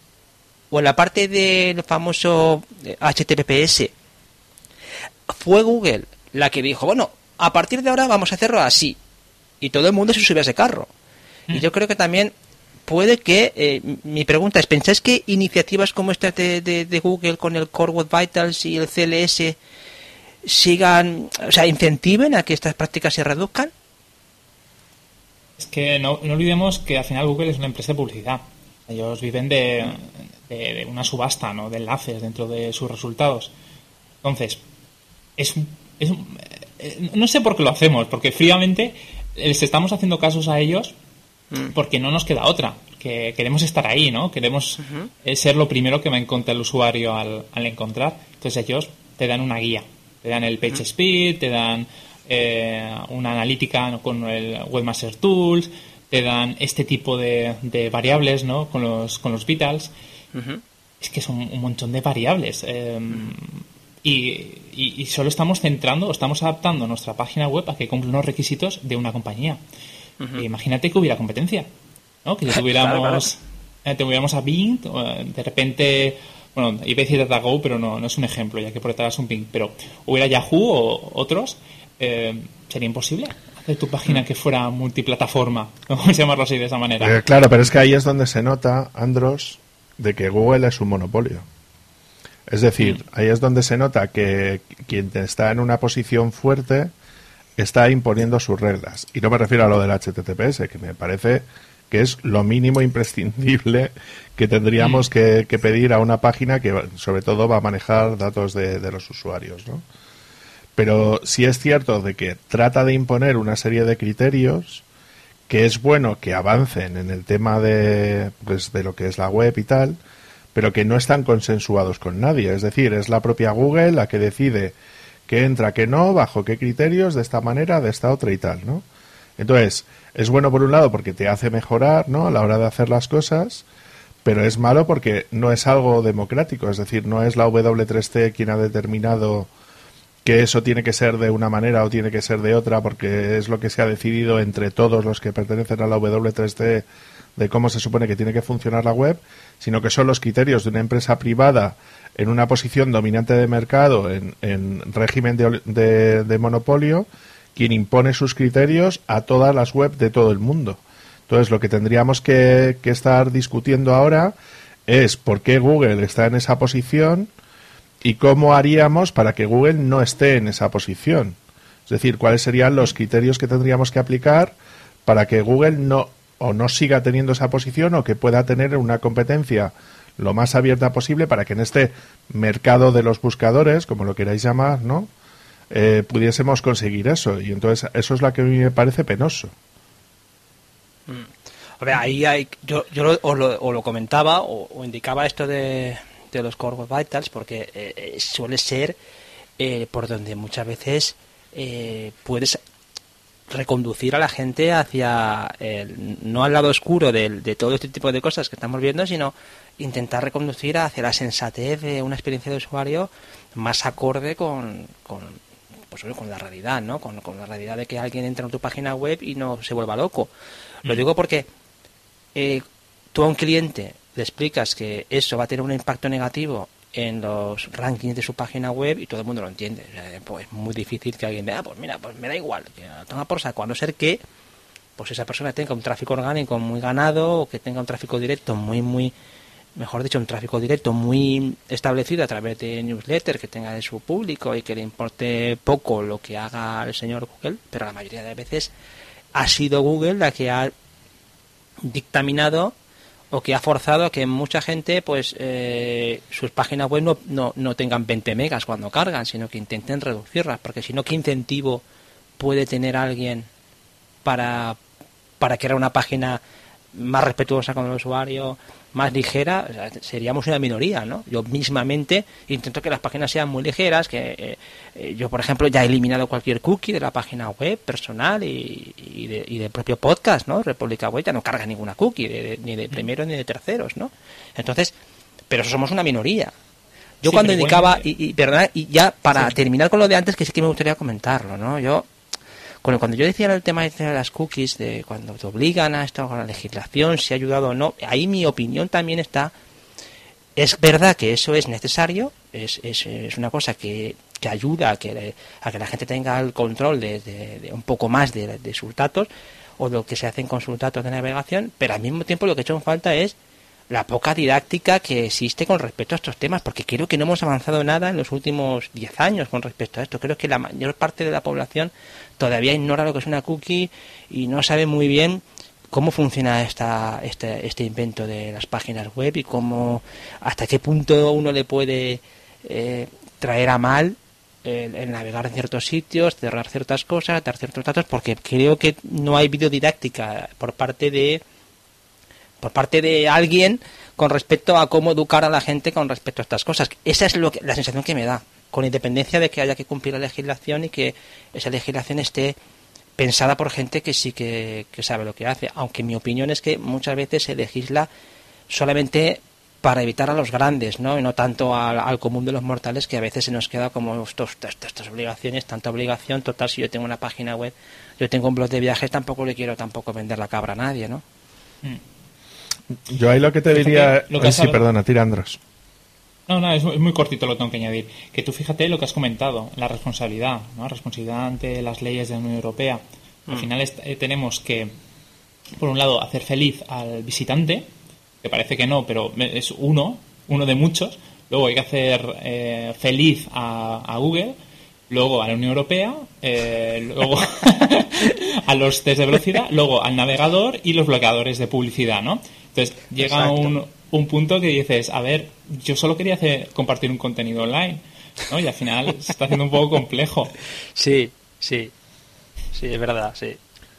o en la parte del famoso HTTPS, fue Google la que dijo, bueno, a partir de ahora vamos a hacerlo así. Y todo el mundo se sube a ese carro. Mm. Y yo creo que también puede que, eh, mi pregunta es, ¿pensáis que iniciativas como esta de, de, de, Google con el Core Web Vitals y el CLS sigan, o sea, incentiven a que estas prácticas se reduzcan? Es que no, no olvidemos que al final Google es una empresa de publicidad. Ellos viven de, de, una subasta, ¿no? De enlaces dentro de sus resultados. Entonces, es, es eh, no sé por qué lo hacemos, porque fríamente les estamos haciendo casos a ellos mm. porque no nos queda otra, que queremos estar ahí, ¿no? Queremos eh, ser lo primero que va a encontrar el usuario al, al encontrar. Entonces ellos te dan una guía, te dan el page speed, te dan eh, una analítica con el Webmaster Tools, te dan este tipo de, de variables, ¿no? Con los, con los vitals. Es que son un montón de variables. Em, y, y, solo estamos centrando, estamos adaptando nuestra página web a que cumpla unos requisitos de una compañía. Imagínate que hubiera competencia, ¿no? Que si *laughs* tuviéramos, eh, tuviéramos a Bing, eh, de repente, bueno, iba a decir DataGo, pero no, no es un ejemplo, ya que por detrás es un Bing, pero hubiera Yahoo o otros, eh, sería imposible hacer tu página que fuera multiplataforma, *laughs* vamos a llamarlo así de esa manera. claro, pero es que ahí es donde se nota, Andros, de que Google es un monopolio. Es decir, mm. ahí es donde se nota que quien está en una posición fuerte está imponiendo sus reglas. Y no me refiero a lo del HTTPS, que me parece que es lo mínimo imprescindible que tendríamos mm. que, pedir a una página que sobre todo va a manejar datos de, de los usuarios. ¿no? Pero sí es cierto de que trata de imponer una serie de criterios que es bueno que avancen en el tema de, pues, de lo que es la web y tal, pero que no están consensuados con nadie. Es decir, es la propia Google la que decide qué entra, qué no, bajo qué criterios, de esta manera, de esta otra y tal, ¿no? Entonces, es bueno por un lado porque te hace mejorar, ¿no? A la hora de hacer las cosas, pero es malo porque no es algo democrático, es decir, no es la W3C quien ha determinado que eso tiene que ser de una manera o tiene que ser de otra, porque es lo que se ha decidido entre todos los que pertenecen a la W3C de cómo se supone que tiene que funcionar la web, sino que son los criterios de una empresa privada en una posición dominante de mercado, en, régimen de, monopolio, quien impone sus criterios a todas las webs de todo el mundo. Entonces, lo que tendríamos que, que estar discutiendo ahora es por qué Google está en esa posición y cómo haríamos para que Google no esté en esa posición. Es decir, cuáles serían los criterios que tendríamos que aplicar para que Google no o no siga teniendo esa posición o que pueda tener una competencia lo más abierta posible para que en este mercado de los buscadores, como lo queráis llamar, ¿no? Eh, pudiésemos conseguir eso. Y entonces eso es lo que a mí me parece penoso. Mm. ahí hay, yo, yo lo, o, lo, comentaba o, indicaba esto de, de los Core Vitals porque eh, eh, suele ser por donde muchas veces puedes reconducir a la gente hacia el, no al lado oscuro de, de, todo este tipo de cosas que estamos viendo, sino intentar reconducir hacia la sensatez de una experiencia de usuario más acorde con, con, pues, con la realidad, ¿no? Con, la realidad de que alguien entra en tu página web y no se vuelva loco. Lo mm. digo porque eh, tú a un cliente le explicas que eso va a tener un impacto negativo en los rankings de su página web y todo el mundo lo entiende. pues es muy difícil que alguien vea, pues mira, pues me da igual, toma por saco, a no ser que pues esa persona tenga un tráfico orgánico muy ganado o que tenga un tráfico directo muy, muy, mejor dicho, un tráfico directo muy establecido a través de newsletter que tenga de su público y que le importe poco lo que haga el señor Google, pero la mayoría de veces ha sido Google la que ha dictaminado o que ha forzado a que mucha gente pues eh, sus páginas web no, no, no, tengan 20 megas cuando cargan, sino que intenten reducirlas, porque si no, ¿qué incentivo puede tener alguien para, para crear una página más respetuosa con el usuario, más ligera, seríamos una minoría, ¿no? Yo mismamente intento que las páginas sean muy ligeras, que eh, eh, yo, por ejemplo, ya he eliminado cualquier cookie de la página web personal y, y, de, y del propio podcast, ¿no? República Web ya no carga ninguna cookie, ni de primero ni de terceros, ¿no? Entonces, pero somos una minoría. Yo cuando indicaba, y, y, y ya para terminar con lo de antes, que sí que me gustaría comentarlo, ¿no? Yo cuando yo decía el tema de las cookies, de cuando te obligan a esto, a la legislación, si ha ayudado o no, ahí mi opinión también está. Es verdad que eso es necesario, es, es, es una cosa que, que ayuda a que, a que la gente tenga el control de, de, un poco más de, sus datos o lo que se hacen con sus datos de navegación, pero al mismo tiempo lo que he hecho en falta es la poca didáctica que existe con respecto a estos temas, porque creo que no hemos avanzado nada en los últimos 10 años con respecto a esto. Creo que la mayor parte de la población todavía ignora lo que es una cookie y no sabe muy bien cómo funciona esta, este, este invento de las páginas web y cómo hasta qué punto uno le puede eh, traer a mal el, navegar en ciertos sitios, cerrar ciertas cosas, dar ciertos datos, porque creo que no hay videodidáctica por parte de por parte de alguien con respecto a cómo educar a la gente con respecto a estas cosas. Esa es lo que, la sensación que me da, con independencia de que haya que cumplir la legislación y que esa legislación esté pensada por gente que sí que, que sabe lo que hace. Aunque mi opinión es que muchas veces se legisla solamente para evitar a los grandes, ¿no? Y no tanto al, común de los mortales que a veces se nos queda como estos, estas obligaciones, tanta obligación, total, si yo tengo una página web, yo tengo un blog de viajes, tampoco le quiero tampoco vender la cabra a nadie, ¿no? Yo ahí lo que te diría... Lo que sí, perdona, tira Andros. No, no, es muy, cortito lo tengo que añadir. Que tú fíjate lo que has comentado, la responsabilidad, ¿no? Responsabilidad ante las leyes de la Unión Europea. Al mm. final eh, tenemos que, por un lado, hacer feliz al visitante, que parece que no, pero es uno, uno de muchos. Luego hay que hacer eh, feliz a, Google, luego a la Unión Europea, eh, luego *laughs* a los test de velocidad, luego al navegador y los bloqueadores de publicidad, ¿no? Entonces llega un, un, punto que dices, a ver, yo solo quería hacer, compartir un contenido online, ¿no? Y al final se está haciendo un poco complejo. Sí, sí, sí, es verdad, sí.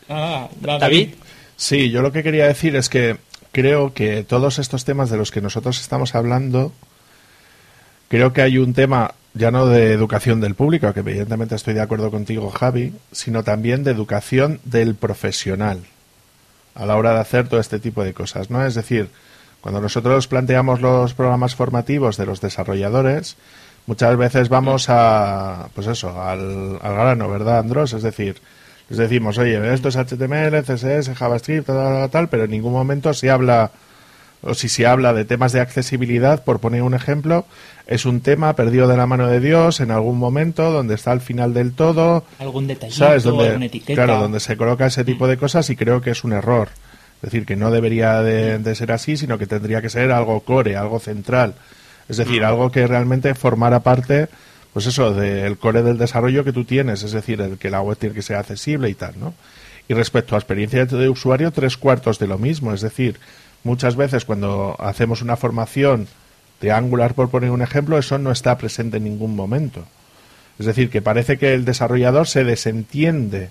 Ah, David. Sí, yo lo que quería decir es que creo que todos estos temas de los que nosotros estamos hablando, creo que hay un tema ya no de educación del público, que evidentemente estoy de acuerdo contigo, Javi, sino también de educación del profesional a la hora de hacer todo este tipo de cosas, ¿no? Es decir, cuando nosotros planteamos los programas formativos de los desarrolladores, muchas veces vamos a, pues eso, al, al grano, ¿verdad, Andros? Es decir, les decimos, oye, esto es HTML, CSS, JavaScript, tal, tal, pero en ningún momento se habla, o si se habla de temas de accesibilidad, por poner un ejemplo, es un tema perdido de la mano de Dios en algún momento, donde está al final del todo. Algún detallito, Donde, etiqueta. Claro, donde se coloca ese tipo de cosas y creo que es un error. Es decir, que no debería de, de ser así, sino que tendría que ser algo core, algo central. Es decir, algo que realmente formara parte pues eso, del core del desarrollo que tú tienes, es decir, el que la web tiene que ser accesible y tal, ¿no? Y respecto a experiencia de usuario, tres cuartos de lo mismo, es decir, muchas veces cuando hacemos una formación de Angular, por poner un ejemplo, eso no está presente en ningún momento. Es decir, que parece que el desarrollador se desentiende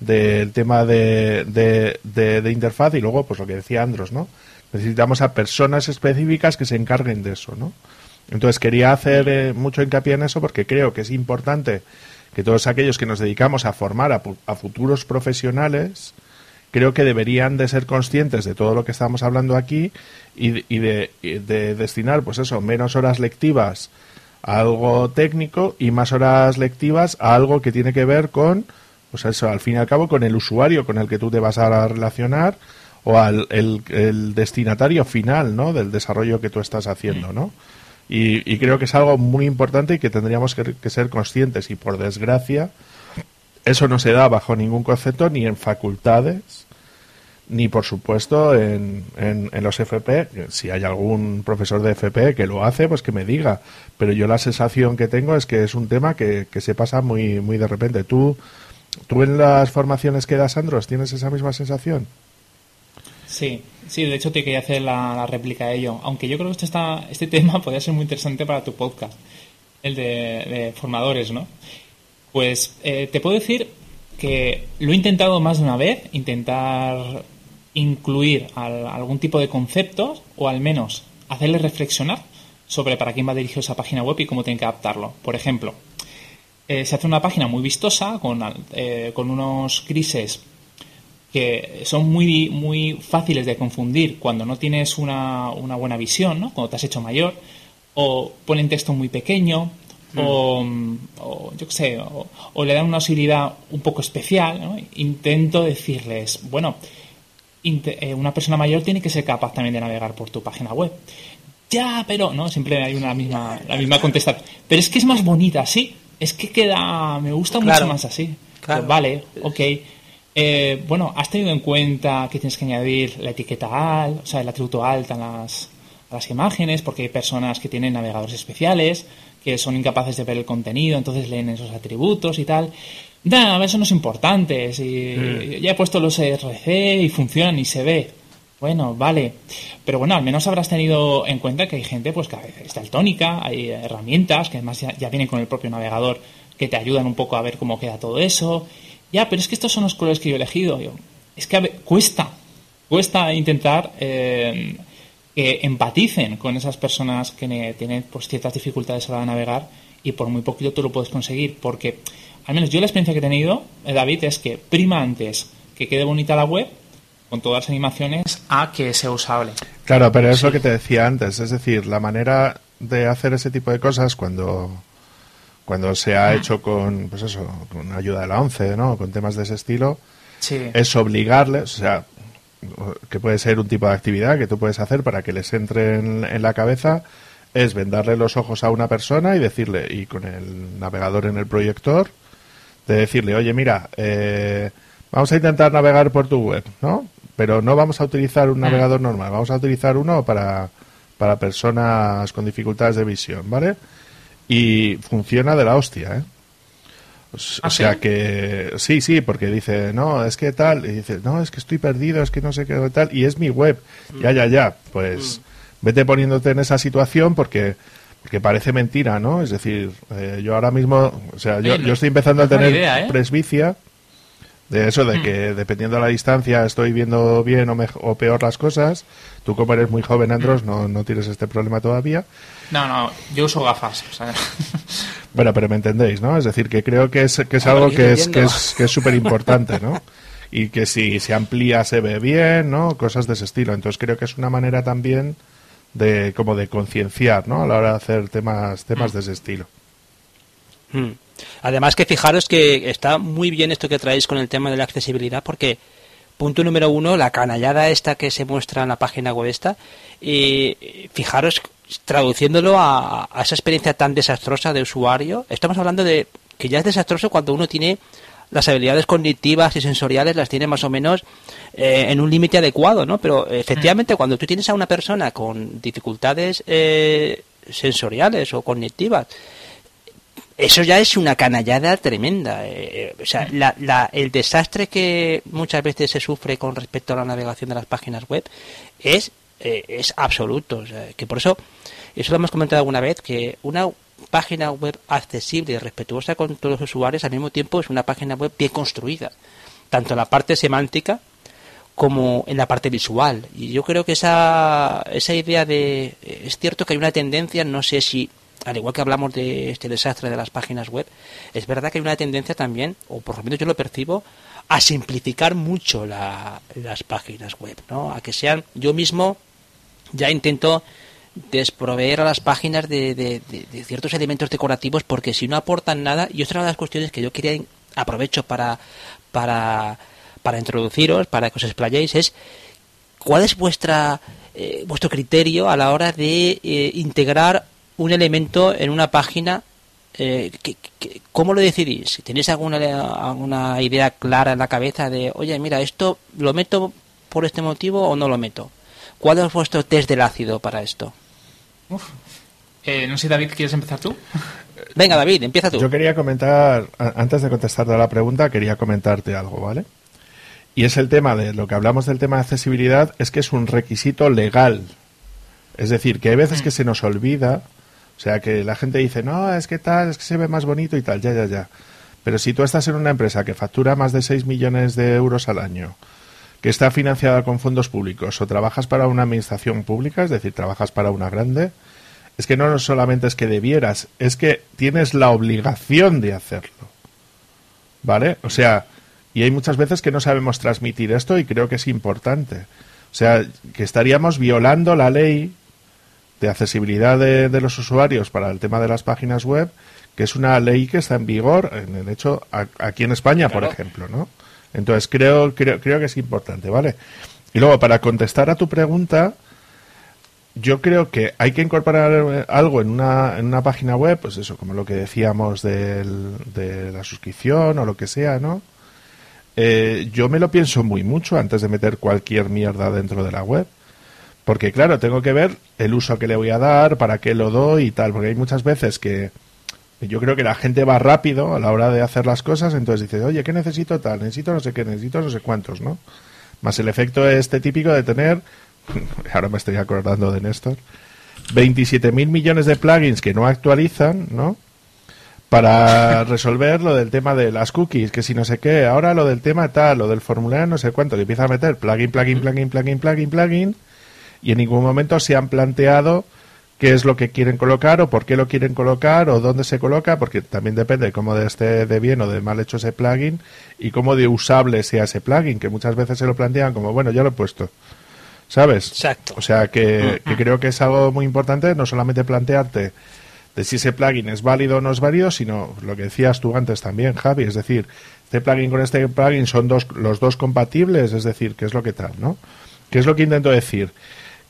del tema de, de, de, interfaz y luego, pues lo que decía Andros, ¿no? Necesitamos a personas específicas que se encarguen de eso, ¿no? Entonces quería hacer eh, mucho hincapié en eso porque creo que es importante que todos aquellos que nos dedicamos a formar a, futuros profesionales, creo que deberían de ser conscientes de todo lo que estamos hablando aquí y, de, de, destinar, pues eso, menos horas lectivas a algo técnico y más horas lectivas a algo que tiene que ver con, pues eso, al fin y al cabo, con el usuario con el que tú te vas a relacionar o al el, destinatario final, ¿no? Del desarrollo que tú estás haciendo, ¿no? Y, creo que es algo muy importante y que tendríamos que, ser conscientes. Y por desgracia, eso no se da bajo ningún concepto, ni en facultades, ni por supuesto en, en, los FP. Si hay algún profesor de FP que lo hace, pues que me diga. Pero yo la sensación que tengo es que es un tema que, que se pasa muy, muy de repente. ¿Tú, ¿Tú en las formaciones que das, Andros, tienes esa misma sensación? Sí, sí, de hecho te quería hacer la, réplica de ello. Aunque yo creo que este, este tema *laughs* podría ser muy interesante para tu podcast, el de, formadores, ¿no? Pues eh, te puedo decir que lo he intentado más de una vez, intentar incluir algún tipo de conceptos o al menos hacerles reflexionar sobre para quién va dirigido esa página web y cómo tienen que adaptarlo. Por ejemplo, eh, se hace una página muy vistosa con, eh, con unos grises que son muy, muy fáciles de confundir cuando no tienes una, una buena visión, ¿no? cuando te has hecho mayor, o ponen texto muy pequeño, mm. o, yo qué sé, o, le dan una utilidad un poco especial. Intento decirles, bueno, eh, una persona mayor tiene que ser capaz también de navegar por tu página web. Ya, pero no, siempre hay una misma, la misma contestación. Pero es que es más bonita así. Es que queda, me gusta mucho más así. Pues vale, ok. Eh, bueno, ¿has tenido en cuenta que tienes que añadir la etiqueta al, o sea, el atributo alt en las, las imágenes, porque hay personas que tienen navegadores especiales, que son incapaces de ver el contenido, entonces leen esos atributos y tal. Da, eso no es importante. Si mm. Ya he puesto los RC y funcionan y se ve. Bueno, vale. Pero bueno, al menos habrás tenido en cuenta que hay gente pues que es daltónica, hay herramientas que además ya, vienen con el propio navegador que te ayudan un poco a ver cómo queda todo eso. Ya, pero es que estos son los colores que yo he elegido. es que cuesta, cuesta intentar eh, que empaticen con esas personas que tienen pues, ciertas dificultades a la hora de navegar y por muy poquito tú lo puedes conseguir. Porque, al menos yo la experiencia que he tenido, eh, David, es que prima antes que quede bonita la web con todas las animaciones a que sea usable. Claro, pero es lo que te decía antes, es decir, la manera de hacer ese tipo de cosas cuando cuando se ha hecho con pues eso, con ayuda de la ONCE, ¿no? Con temas de ese estilo, es obligarles, o sea, que puede ser un tipo de actividad que tú puedes hacer para que les entre en, la cabeza, es vendarle los ojos a una persona y decirle, y con el navegador en el proyector, de decirle, oye, mira, eh, vamos a intentar navegar por tu web, ¿no? Pero no vamos a utilizar un mm. navegador normal, vamos a utilizar uno para, para personas con dificultades de visión, ¿vale? Y funciona de la hostia, ¿eh? O ¿Ah, sea que sí, sí, porque dice, no, es que tal, y dice, no, es que estoy perdido, es que no sé qué tal, y es mi web. Mm. Ya, ya, ya, pues mm. vete poniéndote en esa situación porque porque parece mentira, ¿no? Es decir, eh, yo ahora mismo, o sea, yo, yo estoy empezando a tener ¿eh? presbicia de eso, de hmm. que dependiendo de la distancia estoy viendo bien o, o peor las cosas. Tú como eres muy joven, Andros, hmm. no, no tienes este problema todavía. No, no, yo uso gafas. *laughs* bueno, pero me entendéis, ¿no? Es decir, que creo que es, que es algo que es, que es que es súper importante, ¿no? *laughs* y que si se amplía se ve bien, ¿no? Cosas de ese estilo. Entonces creo que es una manera también de como de concienciar, ¿no? A la hora de hacer temas temas hmm. de ese estilo. Además que fijaros que está muy bien esto que traéis con el tema de la accesibilidad porque punto número uno, la canallada esta que se muestra en la página web esta, y fijaros traduciéndolo a, esa experiencia tan desastrosa de usuario, estamos hablando de que ya es desastroso cuando uno tiene las habilidades cognitivas y sensoriales las tiene más o menos eh, en un límite adecuado, ¿no? Pero efectivamente mm. cuando tú tienes a una persona con dificultades eh, sensoriales o cognitivas eso ya es una canallada tremenda. Eh, eh, o sea, la, el desastre que muchas veces se sufre con respecto a la navegación de las páginas web es, eh, es absoluto. O sea, que por eso, eso lo hemos comentado alguna vez, que una página web accesible y respetuosa con todos los usuarios al mismo tiempo es una página web bien construida. Tanto en la parte semántica como en la parte visual. Y yo creo que esa, esa idea de... Es cierto que hay una tendencia, no sé si al igual que hablamos de este desastre de las páginas web, es verdad que hay una tendencia también, o por lo menos yo lo percibo, a simplificar mucho las páginas web, ¿no? A que sean, yo mismo ya intento desproveer a las páginas de, ciertos elementos decorativos porque si no aportan nada, y otra de las cuestiones que yo quería aprovecho para, para, para introduciros, para que os explayéis, es cuál es vuestra eh, vuestro criterio a la hora de eh, integrar un elemento en una página, eh, ¿cómo lo decidís? ¿Tenéis alguna, alguna idea clara en la cabeza de, oye, mira, esto lo meto por este motivo o no lo meto? ¿Cuál es vuestro test del ácido para esto? Eh, no sé, David, ¿quieres empezar tú? *laughs* Venga, David, empieza tú. Yo quería comentar, antes de contestarte a la pregunta, quería comentarte algo, ¿vale? Y es el tema de lo que hablamos del tema de accesibilidad, es que es un requisito legal. Es decir, que hay veces que mm. se nos olvida o sea, que la gente dice, no, es que tal, es que se ve más bonito y tal, ya, ya, ya. Pero si tú estás en una empresa que factura más de 6 millones de euros al año, que está financiada con fondos públicos, o trabajas para una administración pública, es decir, trabajas para una grande, es que no solamente es que debieras, es que tienes la obligación de hacerlo. ¿Vale? O sea, y hay muchas veces que no sabemos transmitir esto y creo que es importante. O sea, que estaríamos violando la ley de accesibilidad de, los usuarios para el tema de las páginas web, que es una ley que está en vigor en el hecho aquí en España, por ejemplo, ¿no? Entonces creo, creo, creo que es importante, ¿vale? Y luego, para contestar a tu pregunta, yo creo que hay que incorporar algo en una, en una página web, pues eso, como lo que decíamos del, de la suscripción o lo que sea, ¿no? Eh, yo me lo pienso muy mucho antes de meter cualquier mierda dentro de la web Porque claro, tengo que ver el uso que le voy a dar, para qué lo doy y tal, porque hay muchas veces que yo creo que la gente va rápido a la hora de hacer las cosas, entonces dice, oye, ¿qué necesito tal? Necesito no sé qué, necesito no sé cuántos, ¿no? Más el efecto este típico de tener, *laughs* ahora me estoy acordando de Néstor, 27 mil millones de plugins que no actualizan, ¿no? Para *laughs* resolver lo del tema de las cookies, que si no sé qué, ahora lo del tema tal, lo del formulario no sé cuánto, que empieza a meter plugin, plugin, plugin, plugin, plugin, plugin, y en ningún momento se han planteado qué es lo que quieren colocar o por qué lo quieren colocar o dónde se coloca, porque también depende de cómo esté de bien o de mal hecho ese plugin y cómo de usable sea ese plugin, que muchas veces se lo plantean como, bueno, ya lo he puesto. ¿Sabes? Exacto. O sea que, que creo que es algo muy importante no solamente plantearte de si ese plugin es válido o no es válido, sino lo que decías tú antes también, Javi, es decir, este plugin con este plugin son dos, los dos compatibles, es decir, ¿qué es lo que tal, no? ¿Qué es lo que intento decir?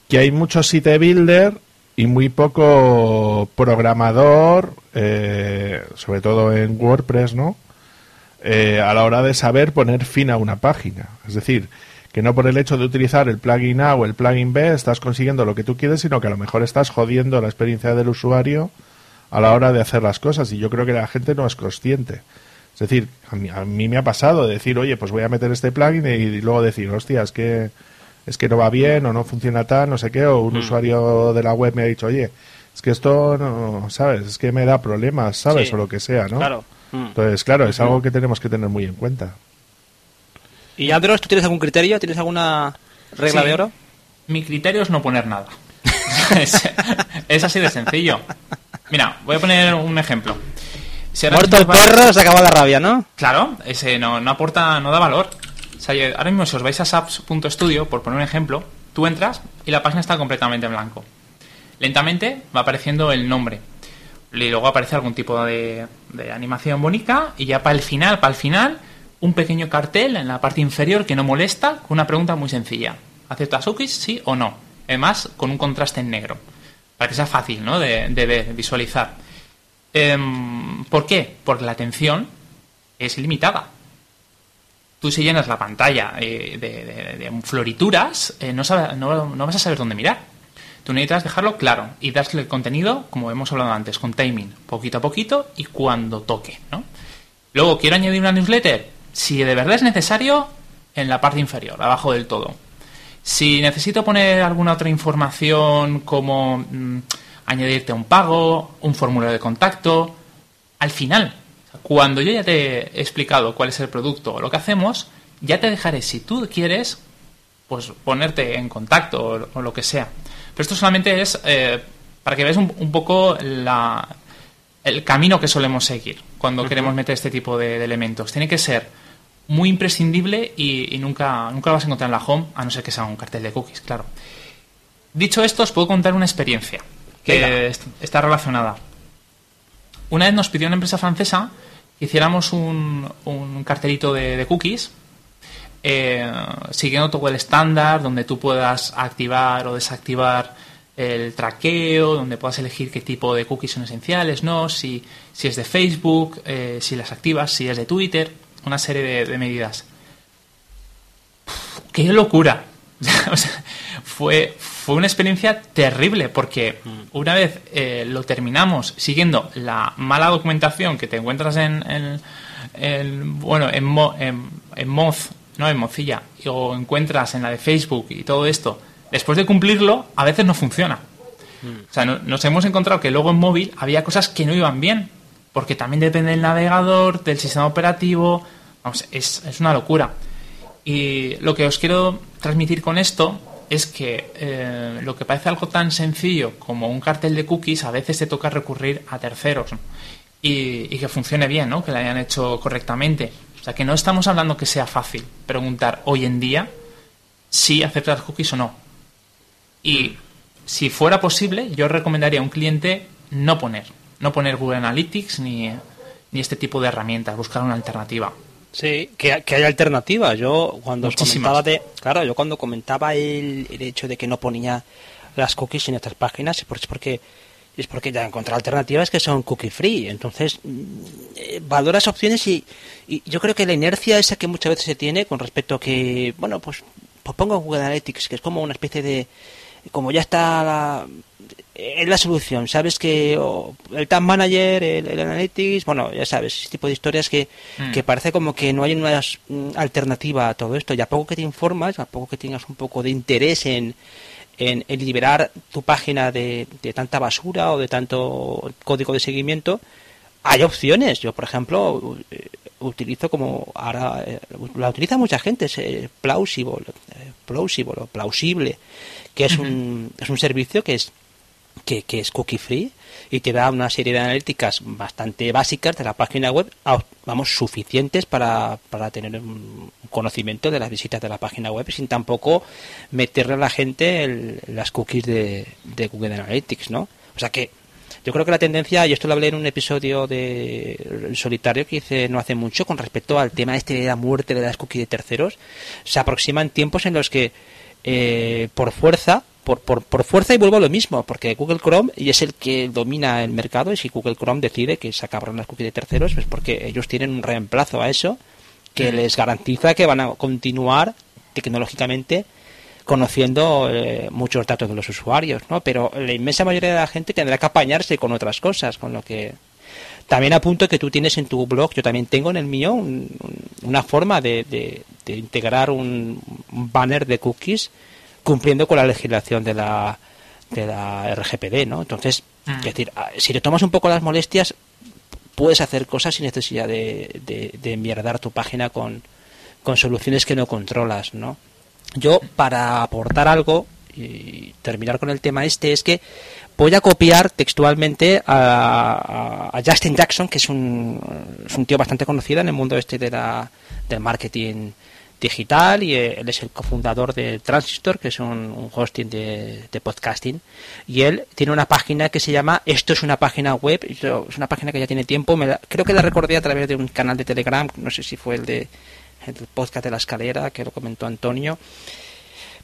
Que hay muchos site builder y muy poco programador, eh, sobre todo en WordPress, ¿no? Eh, a la hora de saber poner fin a una página. Es decir, que no por el hecho de utilizar el plugin A o el plugin B estás consiguiendo lo que tú quieres, sino que a lo mejor estás jodiendo la experiencia del usuario a la hora de hacer las cosas. Y yo creo que la gente no es consciente. Es decir, a mí, a me ha pasado de decir, oye, pues voy a meter este plugin y, luego decir, hostia, es que es que no va bien o no funciona tal, no sé qué, o un Mm. usuario de la web me ha dicho, oye, es que esto no, ¿sabes? Es que me da problemas, ¿sabes? Sí. O lo que sea, ¿no? Claro. Mm. Entonces, claro, es algo que tenemos que tener muy en cuenta. ¿Y Andros, tú tienes algún criterio? ¿Tienes alguna regla Sí. de oro? Mi criterio es no poner nada. *laughs* es, es así de sencillo. Mira, voy a poner un ejemplo. Si Muerto el perro, se acaba la rabia, ¿no? Claro, ese no, no aporta, no da valor. Ahora mismo si os vais a saps.studio, por poner un ejemplo, tú entras y la página está completamente en blanco. Lentamente va apareciendo el nombre. Y luego aparece algún tipo de, animación bonita y ya para el final, para el final, un pequeño cartel en la parte inferior que no molesta con una pregunta muy sencilla. ¿Aceptas cookies? ¿Sí o no? Además, con un contraste en negro. Para que sea fácil, ¿no? De, de ver, visualizar. Em, ¿Por qué? Porque la atención es limitada. Tú si llenas la pantalla eh, de, florituras, eh, no, sabe- no- no vas a saber dónde mirar. Tú necesitas dejarlo claro y darle el contenido, como hemos hablado antes, con timing, poquito a poquito y cuando toque. ¿no? Luego, quiero añadir una newsletter. Si de verdad es necesario, en la parte inferior, abajo del todo. Si necesito poner alguna otra información como mm, añadirte un pago, un formulario de contacto, al final, cuando yo ya te he explicado cuál es el producto o lo que hacemos, ya te dejaré, si tú quieres, pues ponerte en contacto o, o lo que sea. Pero esto solamente es eh, para que veas un, un poco la, el camino que solemos seguir cuando queremos meter este tipo de, de elementos. Tiene que ser muy imprescindible y, y nunca, nunca lo vas a encontrar en la home, a no ser que sea un cartel de cookies, claro. Dicho esto, os puedo contar una experiencia que Venga. está relacionada. Una vez nos pidió una empresa francesa que hiciéramos un, un cartelito de, cookies eh, siguiendo todo el estándar donde tú puedas activar o desactivar el traqueo, donde puedas elegir qué tipo de cookies son esenciales, no, si, si es de Facebook, eh, si las activas, si es de Twitter, una serie de, medidas. ¡Qué locura! *laughs* fue, fue una experiencia terrible porque una vez eh, lo terminamos siguiendo la mala documentación que te encuentras en, en- en- bueno en, Mo- en, en Moz, no en Mozilla, o encuentras en la de Facebook y todo esto, después de cumplirlo, a veces no funciona. O sea, no- nos hemos encontrado que luego en móvil había cosas que no iban bien, porque también depende del navegador, del sistema operativo, vamos, es, es una locura. Y lo que os quiero transmitir con esto es que eh, lo que parece algo tan sencillo como un cartel de cookies, a veces te toca recurrir a terceros y que funcione bien, ¿no? que lo hayan hecho correctamente. O sea, que no estamos hablando que sea fácil preguntar hoy en día si aceptas cookies o no. Y si fuera posible, yo recomendaría a un cliente no poner, no poner Google Analytics ni, ni este tipo de herramientas, buscar una alternativa. Sí, que, que hay alternativas. Yo cuando os comentaba de, claro, yo cuando comentaba el, el hecho de que no ponía las cookies en estas páginas, es porque es porque ya encontré alternativas que son cookie free. Entonces, mm, eh, valoras opciones y, y yo creo que la inercia esa que muchas veces se tiene con respecto a que, bueno, pues, pues pongo Google Analytics, que es como una especie de como ya está la, es la solución. Sabes que el Tag Manager, el, Analytics, bueno, ya sabes, ese tipo de historias que, mm. que parece como que no hay una alternativa a todo esto. Y a poco que te informas, a poco que tengas un poco de interés en, en, liberar tu página de, de, tanta basura o de tanto código de seguimiento, hay opciones. Yo, por ejemplo, eh, utilizo como ahora eh, la utiliza mucha gente, es eh, plausible, plausible, plausible, que es un, es un servicio que es que, es cookie free y te da una serie de analíticas bastante básicas de la página web, vamos, suficientes para, para tener un conocimiento de las visitas de la página web sin tampoco meterle a la gente las cookies de, de Google Analytics, ¿no? O sea que yo creo que la tendencia, y esto lo hablé en un episodio de solitario que hice no hace mucho con respecto al tema este de la muerte de las cookies de terceros, se aproximan tiempos en los que eh, por fuerza por, por, por, fuerza y vuelvo a lo mismo, porque Google Chrome y es el que domina el mercado y si Google Chrome decide que se acabarán las cookies de terceros, pues porque ellos tienen un reemplazo a eso que les garantiza que van a continuar tecnológicamente conociendo eh, muchos datos de los usuarios, ¿no? Pero la inmensa mayoría de la gente tendrá que apañarse con otras cosas, con lo que también apunto que tú tienes en tu blog, yo también tengo en el mío una forma de, de, integrar un banner de cookies cumpliendo con la legislación de la, de la RGPD, ¿no? Entonces, mm. es decir, ah, si te tomas un poco las molestias, puedes hacer cosas sin necesidad de, de, de mierdar tu página con, con soluciones que no controlas, ¿no? Yo, para aportar algo y terminar con el tema este, es que voy a copiar textualmente a, a Justin Jackson, que es un, es un tío bastante conocido en el mundo este de la, del marketing digital y eh, él es el cofundador de Transistor, que es un, hosting de, podcasting. Y él tiene una página que se llama Esto es una página web. Es una página que ya tiene tiempo. Me creo que la recordé a través de un canal de Telegram. No sé si fue el de el podcast de la escalera, que lo comentó Antonio.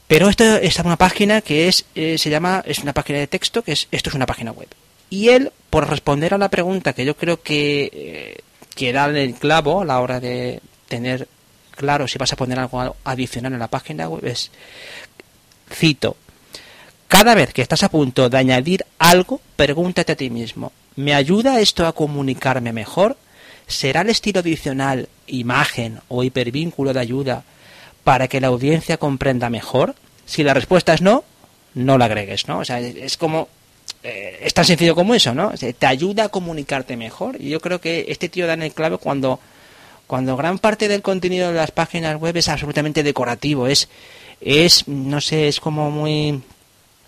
Pero esto es una página que es eh, se llama es una página de texto que es esto es una página web. Y él por responder a la pregunta que yo creo que eh, que da el clavo a la hora de tener claro si vas a poner algo adicional en la página web es, cito, cada vez que estás a punto de añadir algo, pregúntate a ti mismo, ¿me ayuda esto a comunicarme mejor? ¿Será el estilo adicional, imagen o hipervínculo de ayuda para que la audiencia comprenda mejor? Si la respuesta es no, no la agregues, ¿no? O sea, es como eh, es tan sencillo como eso, ¿no? te ayuda a comunicarte mejor. Y yo creo que este tío da en el clave cuando cuando gran parte del contenido de las páginas web es absolutamente decorativo, es, es no sé, es como muy...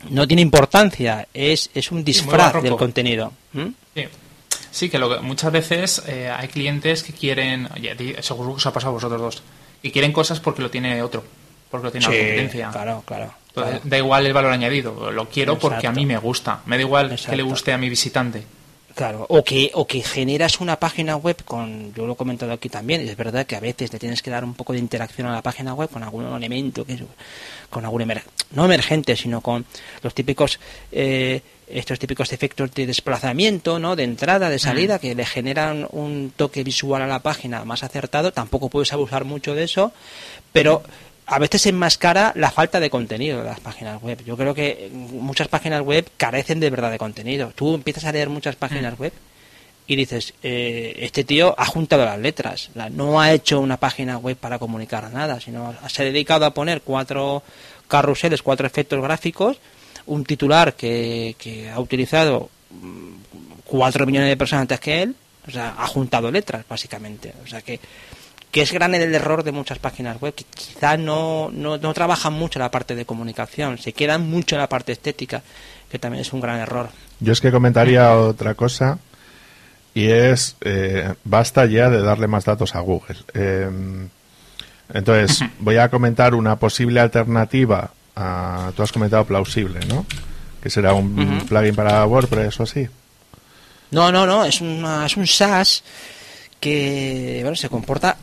no tiene importancia, es, es un disfraz del contenido. Sí. que, lo muchas veces eh, hay clientes que quieren, oye, seguro que os ha pasado a vosotros dos, y quieren cosas porque lo tiene otro, porque lo tiene la competencia. Claro, claro. Da igual el valor añadido, lo quiero porque a mí me gusta, me da igual que le guste a mi visitante. Claro, o que, o que generas una página web con, yo lo he comentado aquí también, es verdad que a veces le tienes que dar un poco de interacción a la página web con algún elemento, que con algún no emergente, sino con los típicos, eh, estos típicos efectos de desplazamiento, ¿no? De entrada, de salida, que le generan un toque visual a la página más acertado. Tampoco puedes abusar mucho de eso, pero a veces enmascara la falta de contenido de las páginas web. Yo creo que muchas páginas web carecen de verdad de contenido. Tú empiezas a leer muchas páginas mm. web y dices, eh, este tío ha juntado las letras, no ha hecho una página web para comunicar nada, sino se ha dedicado a poner cuatro carruseles, cuatro efectos gráficos, un titular que, que ha utilizado mm, cuatro millones de personas antes que él, o sea, ha juntado letras, básicamente. O sea que que es grande el error de muchas páginas web, que quizá no, no, no trabajan mucho la parte de comunicación, se quedan mucho en la parte estética, que también es un gran error. Yo es que comentaría otra cosa, y es, eh, basta ya de darle más datos a Google. Em, entonces, *laughs* voy a comentar una posible alternativa a, tú has comentado plausible, ¿no? Que será un plugin para WordPress o así. No, no, no, es, una, es un SaaS que bueno, se comporta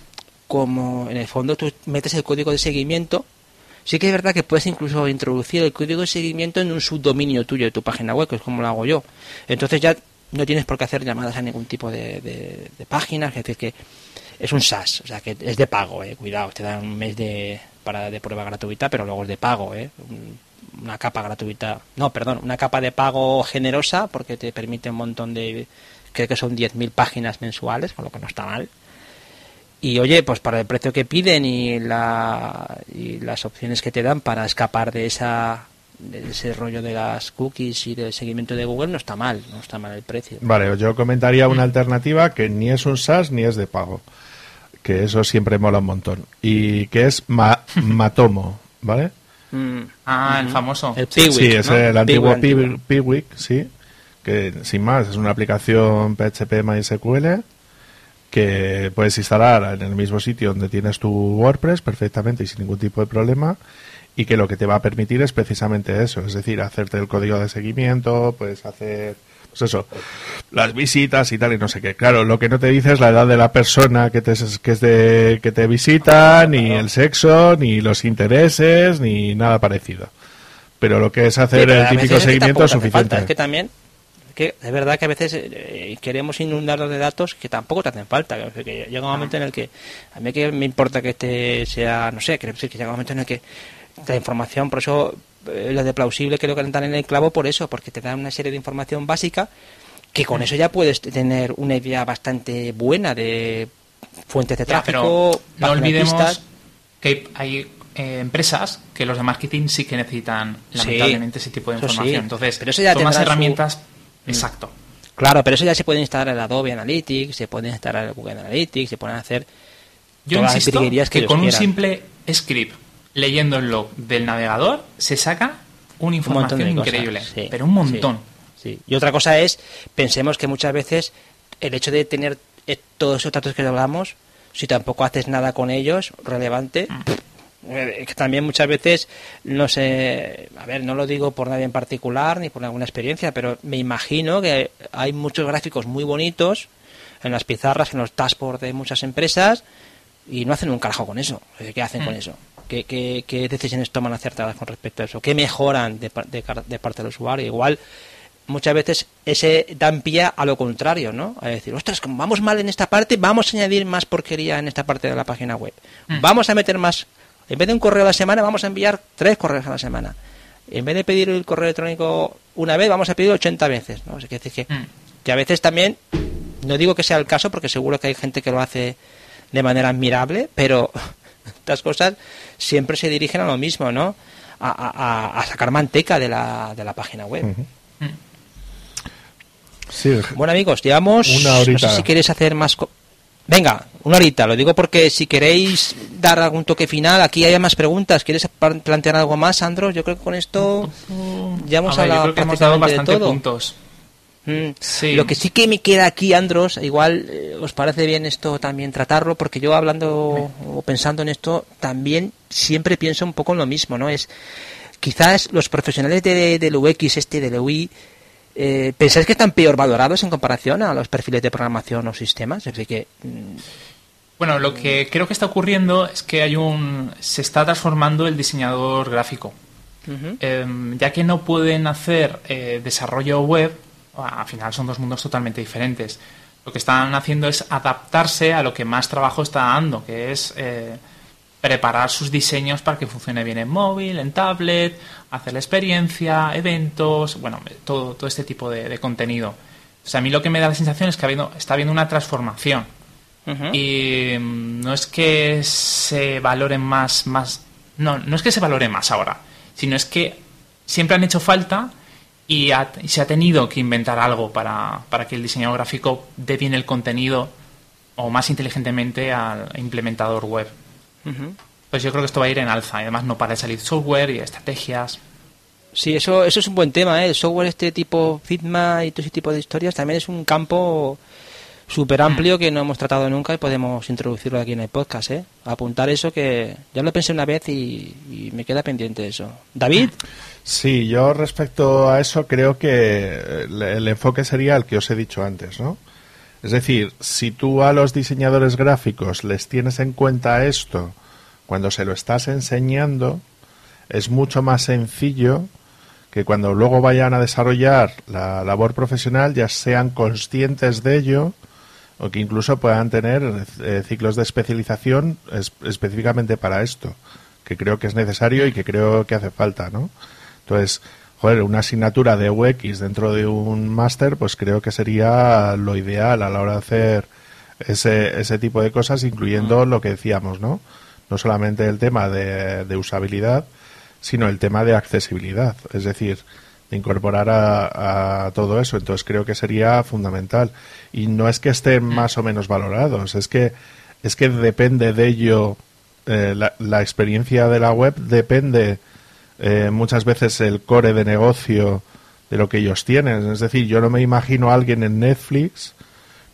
como en el fondo tú metes el código de seguimiento, sí que es verdad que puedes incluso introducir el código de seguimiento en un subdominio tuyo de tu página web, que es como lo hago yo. Entonces ya no tienes por qué hacer llamadas a ningún tipo de, páginas, es decir, que es un SaaS, o sea que es de pago, eh, cuidado, te dan un mes de, para, de prueba gratuita, pero luego es de pago, eh, una capa gratuita, no, perdón, una capa de pago generosa porque te permite un montón de, creo que son 10.000 páginas mensuales, con lo que no está mal. Y oye, pues para el precio que piden y, la, y las opciones que te dan para escapar de esa de ese rollo de las cookies y del seguimiento de Google no está mal, no está mal el precio. Vale, yo comentaría una alternativa que ni es un SaaS ni es de pago, que eso siempre mola un montón, y que es Matomo, ¿vale? Mm. Ah, el famoso. El sí, es el antiguo Piwik, Piwik, sí, que sin más es una aplicación PHP MySQL que puedes instalar en el mismo sitio donde tienes tu WordPress perfectamente y sin ningún tipo de problema y que lo que te va a permitir es precisamente eso, es decir, hacerte el código de seguimiento, puedes hacer, pues eso, las visitas y tal y no sé qué. Claro, lo que no te dice es la edad de la persona que te, que es de, que te visita, ni el sexo, ni los intereses, ni nada parecido. Pero lo que es hacer el típico seguimiento es suficiente. Es que también que es verdad que a veces eh, queremos inundarnos de datos que tampoco te hacen falta. Que llega un momento en el que a mí que me importa que este sea, no sé, quiero decir que llega un momento en el que la información, por eso eh, lo de plausible creo que entran en el clavo por eso, porque te dan una serie de información básica que con eso ya puedes tener una idea bastante buena de fuentes de tráfico. no olvidemos que hay eh, empresas que los de marketing sí que necesitan lamentablemente ese tipo de información. Entonces, pero eso ya tomas herramientas. Exacto. Claro, pero eso ya se puede instalar el Adobe Analytics, se puede instalar el Google Analytics, se pueden hacer. Yo insisto que, que con un simple script leyendo el log del navegador, se saca una información increíble, pero un montón. Sí, Y otra cosa es, pensemos que muchas veces el hecho de tener eh, todos esos datos que hablamos, si tampoco haces nada con ellos relevante, mm. Eh, que también muchas veces no sé, a ver, no lo digo por nadie en particular ni por alguna experiencia, pero me imagino que hay muchos gráficos muy bonitos en las pizarras, en los dashboards de muchas empresas y no hacen un carajo con eso. ¿Qué hacen con mm. eso? ¿Qué, decisiones toman acertadas con respecto a eso? ¿Qué mejoran de, parte del usuario? Igual muchas veces ese dan pie a lo contrario, ¿no? A decir, ostras, como vamos mal en esta parte, vamos a añadir más porquería en esta parte de la página web. Mm. Vamos a meter más, en vez de un correo a la semana, vamos a enviar tres correos a la semana. En vez de pedir el correo electrónico una vez, vamos a pedir 80 veces, ¿no? O que, que, mm. que a veces también, no digo que sea el caso, porque seguro que hay gente que lo hace de manera admirable, pero *laughs* estas cosas siempre se dirigen a lo mismo, ¿no? A, sacar manteca de la, de la página web. Bueno, amigos, llevamos. Una horita. No sé si queréis hacer más. Venga, una horita, lo digo porque si queréis dar algún toque final, aquí hay más preguntas. ¿Quieres plantear algo más, Sandro? Yo creo que con esto ya hemos hablado de todo. puntos. Mm. Lo que sí que me queda aquí, Andros, igual eh, os parece bien esto también tratarlo, porque yo hablando o pensando en esto, también siempre pienso un poco en lo mismo, ¿no? Es quizás los profesionales de, del UX, este, del UI, eh, ¿pensáis que están peor valorados en comparación a los perfiles de programación o sistemas? Es que... Mm, bueno, lo que creo que está ocurriendo es que hay un se está transformando el diseñador gráfico. Em, ya que no pueden hacer eh, desarrollo web, al final son dos mundos totalmente diferentes. Lo que están haciendo es adaptarse a lo que más trabajo está dando, que es eh, preparar sus diseños para que funcione bien en móvil, en tablet, hacer la experiencia, eventos, bueno, todo, todo este tipo de, contenido. O sea, a mí lo que me da la sensación es que habiendo, está habiendo una transformación. Y mm, no es que se valoren más, más. No, no es que se valore más ahora, sino es que siempre han hecho falta y, se ha tenido que inventar algo para, para, que el diseñador gráfico dé bien el contenido o más inteligentemente al implementador web. Pues yo creo que esto va a ir en alza. Y además no para de salir software y estrategias. Sí, eso, eso es un buen tema. ¿eh? El software este tipo Figma y todo ese tipo de historias también es un campo súper amplio que no hemos tratado nunca y podemos introducirlo aquí en el podcast. ¿eh? Apuntar eso que ya lo pensé una vez y, y me queda pendiente eso. David. Sí, yo respecto a eso creo que el, enfoque sería el que os he dicho antes, ¿no? Es decir, si tú a los diseñadores gráficos les tienes en cuenta esto cuando se lo estás enseñando, es mucho más sencillo que cuando luego vayan a desarrollar la labor profesional ya sean conscientes de ello o que incluso puedan tener eh, ciclos de especialización específicamente para esto, que creo que es necesario y que creo que hace falta, ¿no? Entonces, joder, una asignatura de UX dentro de un máster, pues creo que sería lo ideal a la hora de hacer ese, ese tipo de cosas, incluyendo lo que decíamos, ¿no? No solamente el tema de, de usabilidad, sino el tema de accesibilidad, es decir, de incorporar a, todo eso. Entonces creo que sería fundamental. Y no es que estén más o menos valorados, es que es que depende de ello eh, la, experiencia de la web depende eh, muchas veces el core de negocio de lo que ellos tienen. Es decir, yo no me imagino a alguien en Netflix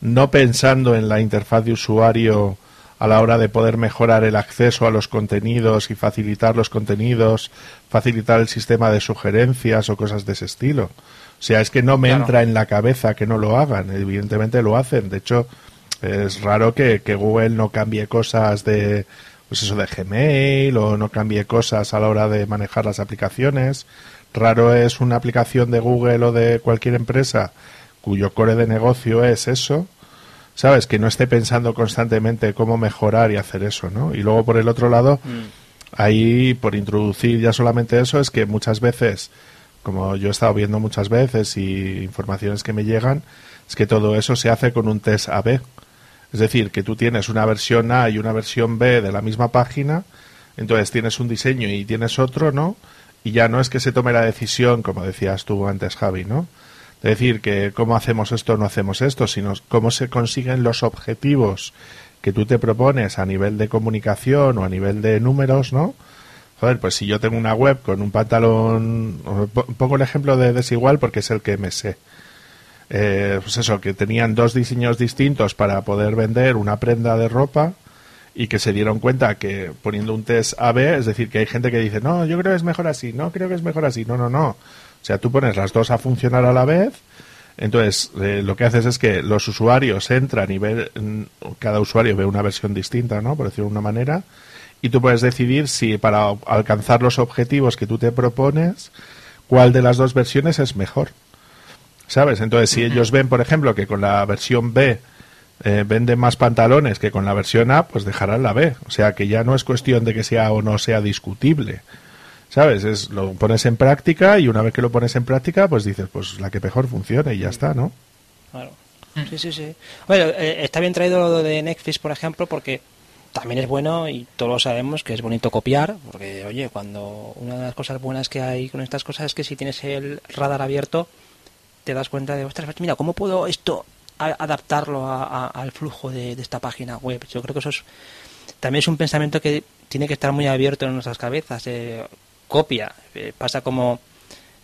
no pensando en la interfaz de usuario a la hora de poder mejorar el acceso a los contenidos y facilitar los contenidos, facilitar el sistema de sugerencias o cosas de ese estilo. O sea, es que no me entra en la cabeza que no lo hagan. Evidentemente lo hacen. De hecho, es raro que, que Google no cambie cosas de, pues eso de Gmail o no cambie cosas a la hora de manejar las aplicaciones. Raro es una aplicación de Google o de cualquier empresa cuyo core de negocio es eso, ¿sabes? Que no esté pensando constantemente cómo mejorar y hacer eso, ¿no? Y luego por el otro lado, mm. ahí por introducir ya solamente eso es que muchas veces, como yo he estado viendo muchas veces y informaciones que me llegan, es que todo eso se hace con un test AB. Es decir, que tú tienes una versión A y una versión B de la misma página, entonces tienes un diseño y tienes otro, ¿no? Y ya no es que se tome la decisión, como decías tú antes, Javi, ¿no? De decir que cómo hacemos esto no hacemos esto, sino cómo se consiguen los objetivos que tú te propones a nivel de comunicación o a nivel de números, ¿no? Joder, pues si yo tengo una web con un pantalón, pongo el ejemplo de desigual porque es el que me sé eh, pues eso, que tenían dos diseños distintos para poder vender una prenda de ropa y que se dieron cuenta que poniendo un test AB, es decir, que hay gente que dice, no, yo creo que es mejor así, no, creo que es mejor así, no, no, no. O sea, tú pones las dos a funcionar a la vez, entonces eh, lo que haces es que los usuarios entran y ven, cada usuario ve una versión distinta, ¿no? Por decirlo de una manera, y tú puedes decidir si para alcanzar los objetivos que tú te propones, cuál de las dos versiones es mejor. ¿Sabes? Entonces, si ellos ven, por ejemplo, que con la versión B eh, venden más pantalones que con la versión A, pues dejarán la B. O sea, que ya no es cuestión de que sea o no sea discutible. ¿Sabes? Es, lo pones en práctica y una vez que lo pones en práctica, pues dices, pues la que mejor funcione y ya está, ¿no? Claro. Sí, sí, sí. Bueno, eh, está bien traído lo de Netflix, por ejemplo, porque también es bueno y todos sabemos que es bonito copiar, porque, oye, cuando una de las cosas buenas que hay con estas cosas es que si tienes el radar abierto, te das cuenta de, ostras, mira, ¿cómo puedo esto adaptarlo al flujo de, esta página web? Yo creo que eso es, también es un pensamiento que tiene que estar muy abierto en nuestras cabezas. Eh, copia, eh, pasa como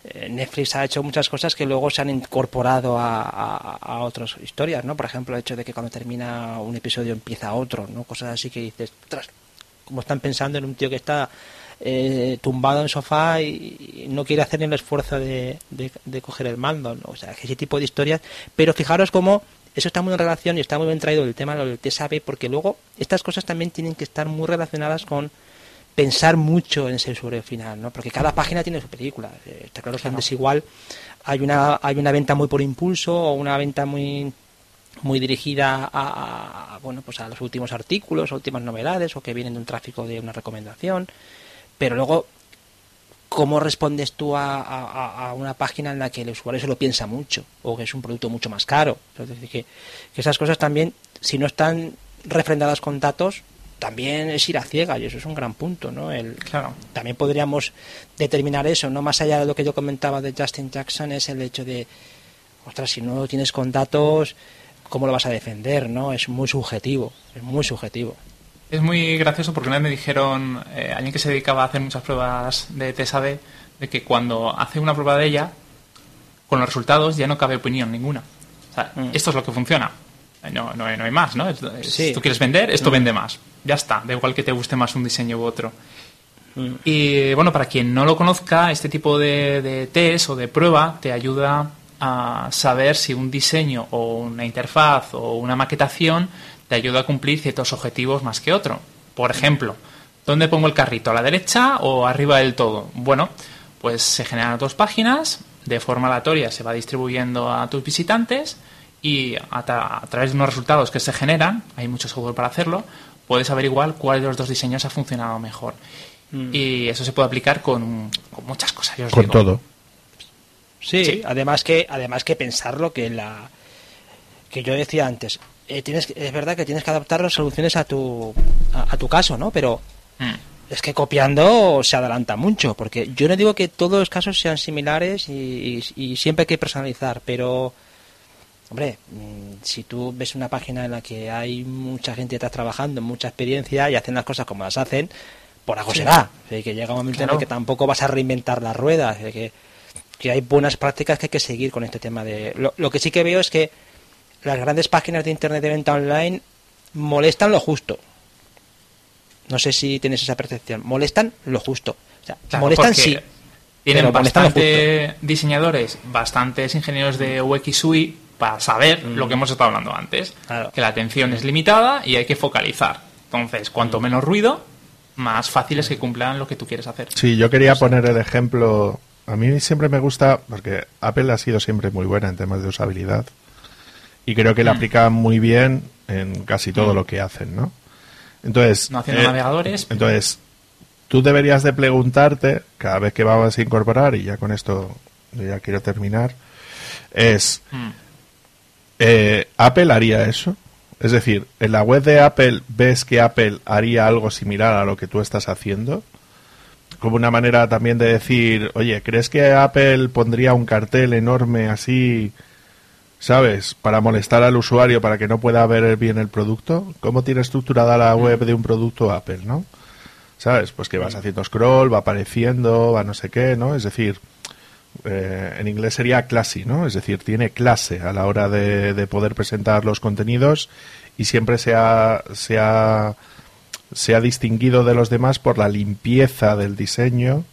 eh, Netflix ha hecho muchas cosas que luego se han incorporado a, otras historias, ¿no? Por ejemplo, el hecho de que cuando termina un episodio empieza otro, ¿no? Cosas así que dices, ostras, como están pensando en un tío que está eh, tumbado en el sofá y, no quiere hacer ni el esfuerzo de, de, coger el mando. O sea, ese tipo de historias. Pero fijaros cómo eso está muy en relación y está muy bien traído el tema del TSAB, porque luego estas cosas también tienen que estar muy relacionadas con pensar mucho en ese usuario final, ¿no? Porque cada página tiene su película. Eh, está claro que es igual hay una hay una venta muy por impulso o una venta muy muy dirigida a, a, bueno pues a los últimos artículos, últimas novedades o que vienen de un tráfico de una recomendación pero luego, ¿cómo respondes tú a, una página en la que el usuario se lo piensa mucho o que es un producto mucho más caro? Es decir, que, esas cosas también, si no están refrendadas con datos, también es ir a ciega y eso es un gran punto, ¿no? El, claro. También podríamos determinar eso, no más allá de lo que yo comentaba de Justin Jackson es el hecho de, ostras, si no lo tienes con datos, ¿cómo lo vas a defender, no? Es muy subjetivo, es muy subjetivo. Es muy gracioso porque una vez me dijeron, eh, alguien que se dedicaba a hacer muchas pruebas de TSAB, de que cuando hace una prueba de ella, con los resultados ya no cabe opinión ninguna. O sea, mm. esto es lo que funciona. No, no, hay, más, ¿no? Si tú quieres vender, esto mm. vende más. Ya está, da igual que te guste más un diseño u otro. Mm. Y bueno, para quien no lo conozca, este tipo de, de test o de prueba te ayuda a saber si un diseño o una interfaz o una maquetación te ayuda a cumplir ciertos objetivos más que otro. Por ejemplo, ¿dónde pongo el carrito? ¿A la derecha o arriba del todo? Bueno, pues se generan dos páginas, de forma aleatoria se va distribuyendo a tus visitantes y a, través de unos resultados que se generan, hay mucho software para hacerlo, puedes averiguar cuál de los dos diseños ha funcionado mejor. Mm. Y eso se puede aplicar con, con muchas cosas. Yo os Con digo. todo. Sí, Sí. además que además que pensarlo que la que yo decía antes, eh, tienes que- es verdad que tienes que adaptar las soluciones a tu a, a tu caso, ¿no? Pero Mm. es que copiando se adelanta mucho, porque yo no digo que todos los casos sean similares y, y- y siempre hay que personalizar, pero hombre, mm, si tú ves una página en la que hay mucha gente detrás trabajando, mucha experiencia y hacen las cosas como las hacen, por algo será. O sea, que llega un momento en el que tampoco vas a reinventar las ruedas, de que, que hay buenas prácticas que hay que seguir con este tema de... Lo, lo que sí que veo es que las grandes páginas de internet de venta online molestan lo justo. No sé si tienes esa percepción. Molestan lo justo. O sea, Claro, molestan porque sí. Tienen bastantes diseñadores, bastantes ingenieros de UX UI para saber lo que hemos estado hablando antes. Mm. Claro. Que la atención es limitada y hay que focalizar. Entonces, Mm. cuanto menos ruido, más fácil es que cumplan lo que tú quieres hacer. Sí, yo quería poner el ejemplo. A mí siempre me gusta, porque Apple ha sido siempre muy buena en temas de usabilidad. Y creo que la Mm. aplica muy bien en casi todo lo que hacen, ¿no? Entonces, No haciendo eh, navegadores. entonces, tú deberías de preguntarte, cada vez que vamos a incorporar, y ya con esto ya quiero terminar, es, Mm. eh, ¿Apple haría eso? Es decir, ¿en la web de Apple ves que Apple haría algo similar a lo que tú estás haciendo? Como una manera también de decir, oye, ¿crees que Apple pondría un cartel enorme así, ¿sabes? Para molestar al usuario, para que no pueda ver bien el producto. ¿Cómo tiene estructurada la web de un producto Apple, no? ¿Sabes? Pues que vas haciendo scroll, va apareciendo, va no sé qué, ¿no? Es decir, eh, en inglés sería classy, ¿no? Es decir, tiene clase a la hora de, de poder presentar los contenidos y siempre se ha, se, ha, se ha distinguido de los demás por la limpieza del diseño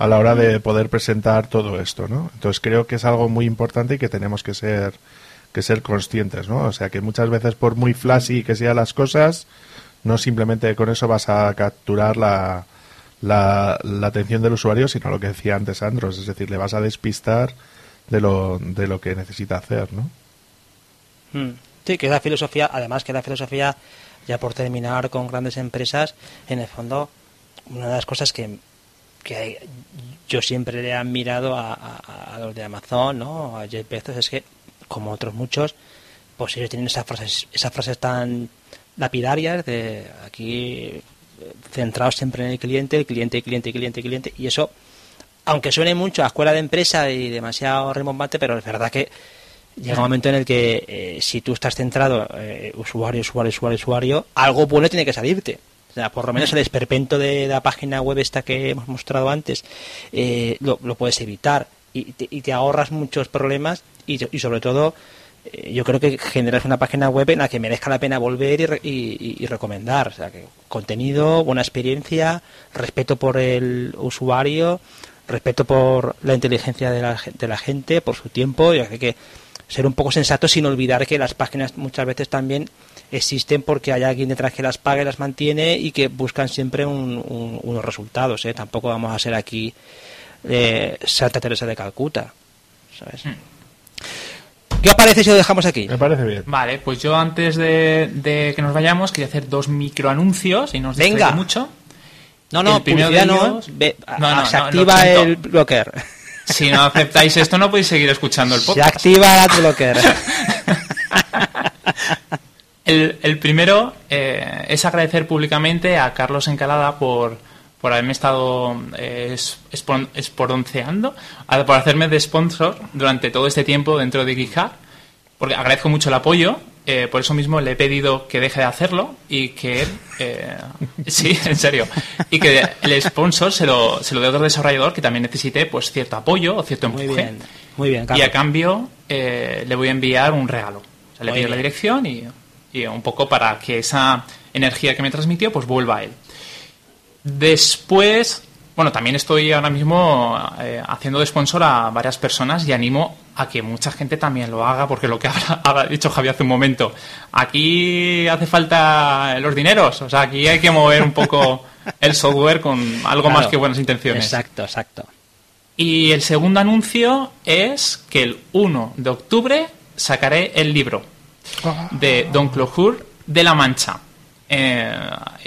a la hora de poder presentar todo esto, ¿no? Entonces creo que es algo muy importante y que tenemos que ser que ser conscientes, ¿no? O sea, que muchas veces por muy flashy que sean las cosas, no simplemente con eso vas a capturar la, la, atención del usuario, sino lo que decía antes Andros, es decir, le vas a despistar de lo, de lo que necesita hacer, ¿no? Mm. Sí, que es la filosofía, además que la filosofía, ya por terminar con grandes empresas, en el fondo, una de las cosas que, que yo siempre le he admirado a, los de Amazon, ¿no? A Jeff Bezos, es que, como otros muchos, pues ellos tienen esas frases, esas frases tan lapidarias de aquí eh, centrados siempre en el cliente, el cliente, el cliente, el cliente, el cliente, y eso, aunque suene mucho a escuela de empresa y demasiado rimbombante, pero es verdad que llega un momento en el que eh, si tú estás centrado eh, usuario, usuario, usuario, usuario, algo bueno tiene que salirte. Por lo menos el esperpento de la página web esta que hemos mostrado antes eh, lo, puedes evitar y te, y te ahorras muchos problemas y, sobre todo eh, yo creo que generas una página web en la que merezca la pena volver y, re- y- recomendar. O sea, que contenido, buena experiencia, respeto por el usuario, respeto por la inteligencia de la, de la gente, por su tiempo. Y hay que ser un poco sensato sin olvidar que las páginas muchas veces también existen porque hay alguien detrás que las paga y las mantiene y que buscan siempre un- un- unos resultados. ¿eh? Tampoco vamos a ser aquí eh, Santa Teresa de Calcuta. ¿sabes? ¿Qué os parece si lo dejamos aquí? Me parece bien. Vale, pues yo antes de, de que nos vayamos quería hacer dos microanuncios y no os Venga. mucho. No, no, El primero no, ve- No, no, se activa el blocker. Si no aceptáis esto no podéis seguir escuchando el Se podcast. activa el blocker. *laughs* El, el primero eh, es agradecer públicamente a Carlos Encalada por, por haberme estado eh, esporonceando, por hacerme de sponsor durante todo este tiempo dentro de GitHub, porque agradezco mucho el apoyo, eh, por eso mismo le he pedido que deje de hacerlo y que eh, *laughs* sí, en serio, y que el sponsor se lo, se lo dé a otro desarrollador que también necesite pues cierto apoyo o cierto Muy empuje. bien, muy bien, Y Carlos. a cambio eh, le voy a enviar un regalo. O sea, le Muy pido la dirección y, y un poco para que esa energía que me transmitió pues vuelva a él. Después, bueno, también estoy ahora mismo eh, haciendo de sponsor a varias personas y animo a que mucha gente también lo haga, porque lo que *laughs* habrá dicho Javi hace un momento, aquí hace falta los dineros, o sea, aquí hay que mover un poco *laughs* el software con algo Claro. más que buenas intenciones. Exacto, exacto. Y el segundo anuncio es que el 1 de octubre sacaré el libro de Don Clohur de la Mancha. Eh,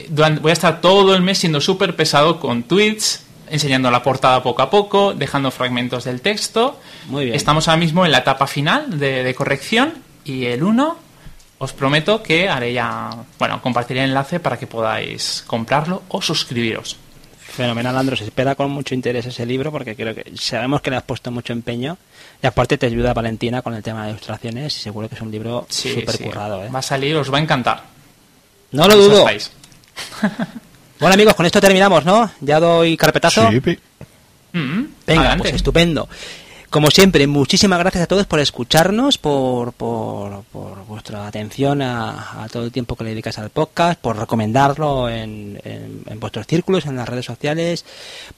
durante- voy a estar todo el mes siendo súper pesado con tweets, enseñando la portada poco a poco, dejando fragmentos del texto. Muy bien. Estamos ahora mismo en la etapa final de, de corrección y el 1 os prometo que haré ya, bueno, compartiré el enlace para que podáis comprarlo o suscribiros. Fenomenal, Andros. Espera con mucho interés ese libro porque creo que sabemos que le has puesto mucho empeño. Y aparte te ayuda Valentina con el tema de ilustraciones y seguro que es un libro súper sí. currado. ¿eh? Va a salir, os va a encantar. No lo dudo. *laughs* Bueno amigos, con esto terminamos, ¿no? Ya doy carpetazo. Sí, Mm, Venga, adelante. pues estupendo. Como siempre, muchísimas gracias a todos por escucharnos, por, por, por vuestra atención a, todo el tiempo que le dedicáis al podcast, por recomendarlo en, en- en vuestros círculos, en las redes sociales,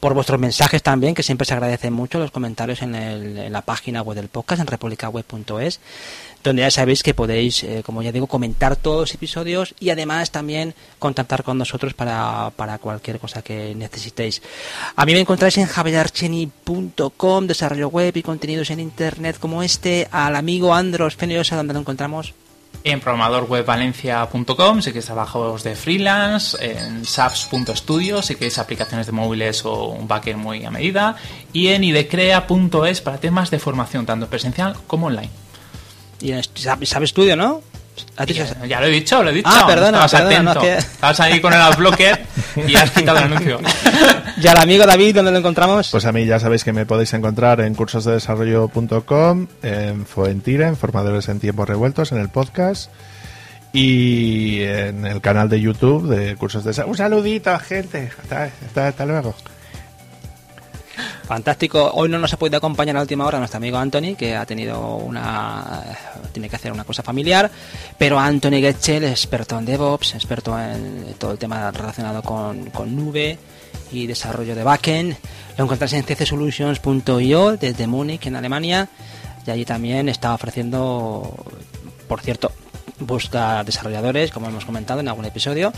por vuestros mensajes también, que siempre se agradecen mucho, los comentarios en, el- en la página web del podcast, en republicaweb.es, donde ya sabéis que podéis, eh, como ya digo, comentar todos los episodios y además también contactar con nosotros para, para cualquier cosa que necesitéis. A mí me encontráis en javierarcheni.com, desarrollo web y contenidos en internet como este, al amigo Andros Feniosa, donde lo encontramos. En programadorwebvalencia.com si queréis trabajos de freelance, en saps.studio si queréis aplicaciones de móviles o un backend muy a medida, y en idecrea.es para temas de formación, tanto presencial como online. Y en Sab- Sab Studio, ¿no? ¿Has dicho- Ya, ya lo he dicho, lo he dicho. Ah, perdona, Estabas perdona, no, atento. es que- Estabas ahí con el adblocker y has quitado el anuncio. *laughs* Y al amigo David, ¿dónde lo encontramos? Pues a mí ya sabéis que me podéis encontrar en cursosdedesarrollo.com, en Fuentira, en Formadores en Tiempos Revueltos, en el podcast y en el canal de YouTube de Cursos de Desarrollo. Un saludito, gente. Hasta, hasta, hasta luego. Fantástico. Hoy no nos ha podido acompañar a última hora nuestro amigo Anthony, que ha tenido una. tiene que hacer una cosa familiar. Pero Anthony Getchell, experto en DevOps, experto en todo el tema relacionado con, nube y desarrollo de backend. Lo encontráis en ccsolutions.io desde Múnich, en Alemania. Y allí también está ofreciendo, por cierto, busca desarrolladores, como hemos comentado en algún episodio,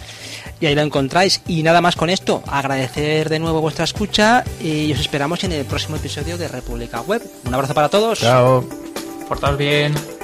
y ahí lo encontráis. Y nada más con esto, agradecer de nuevo vuestra escucha y os esperamos en el próximo episodio de República Web. Un abrazo para todos. Chao. Portaos bien.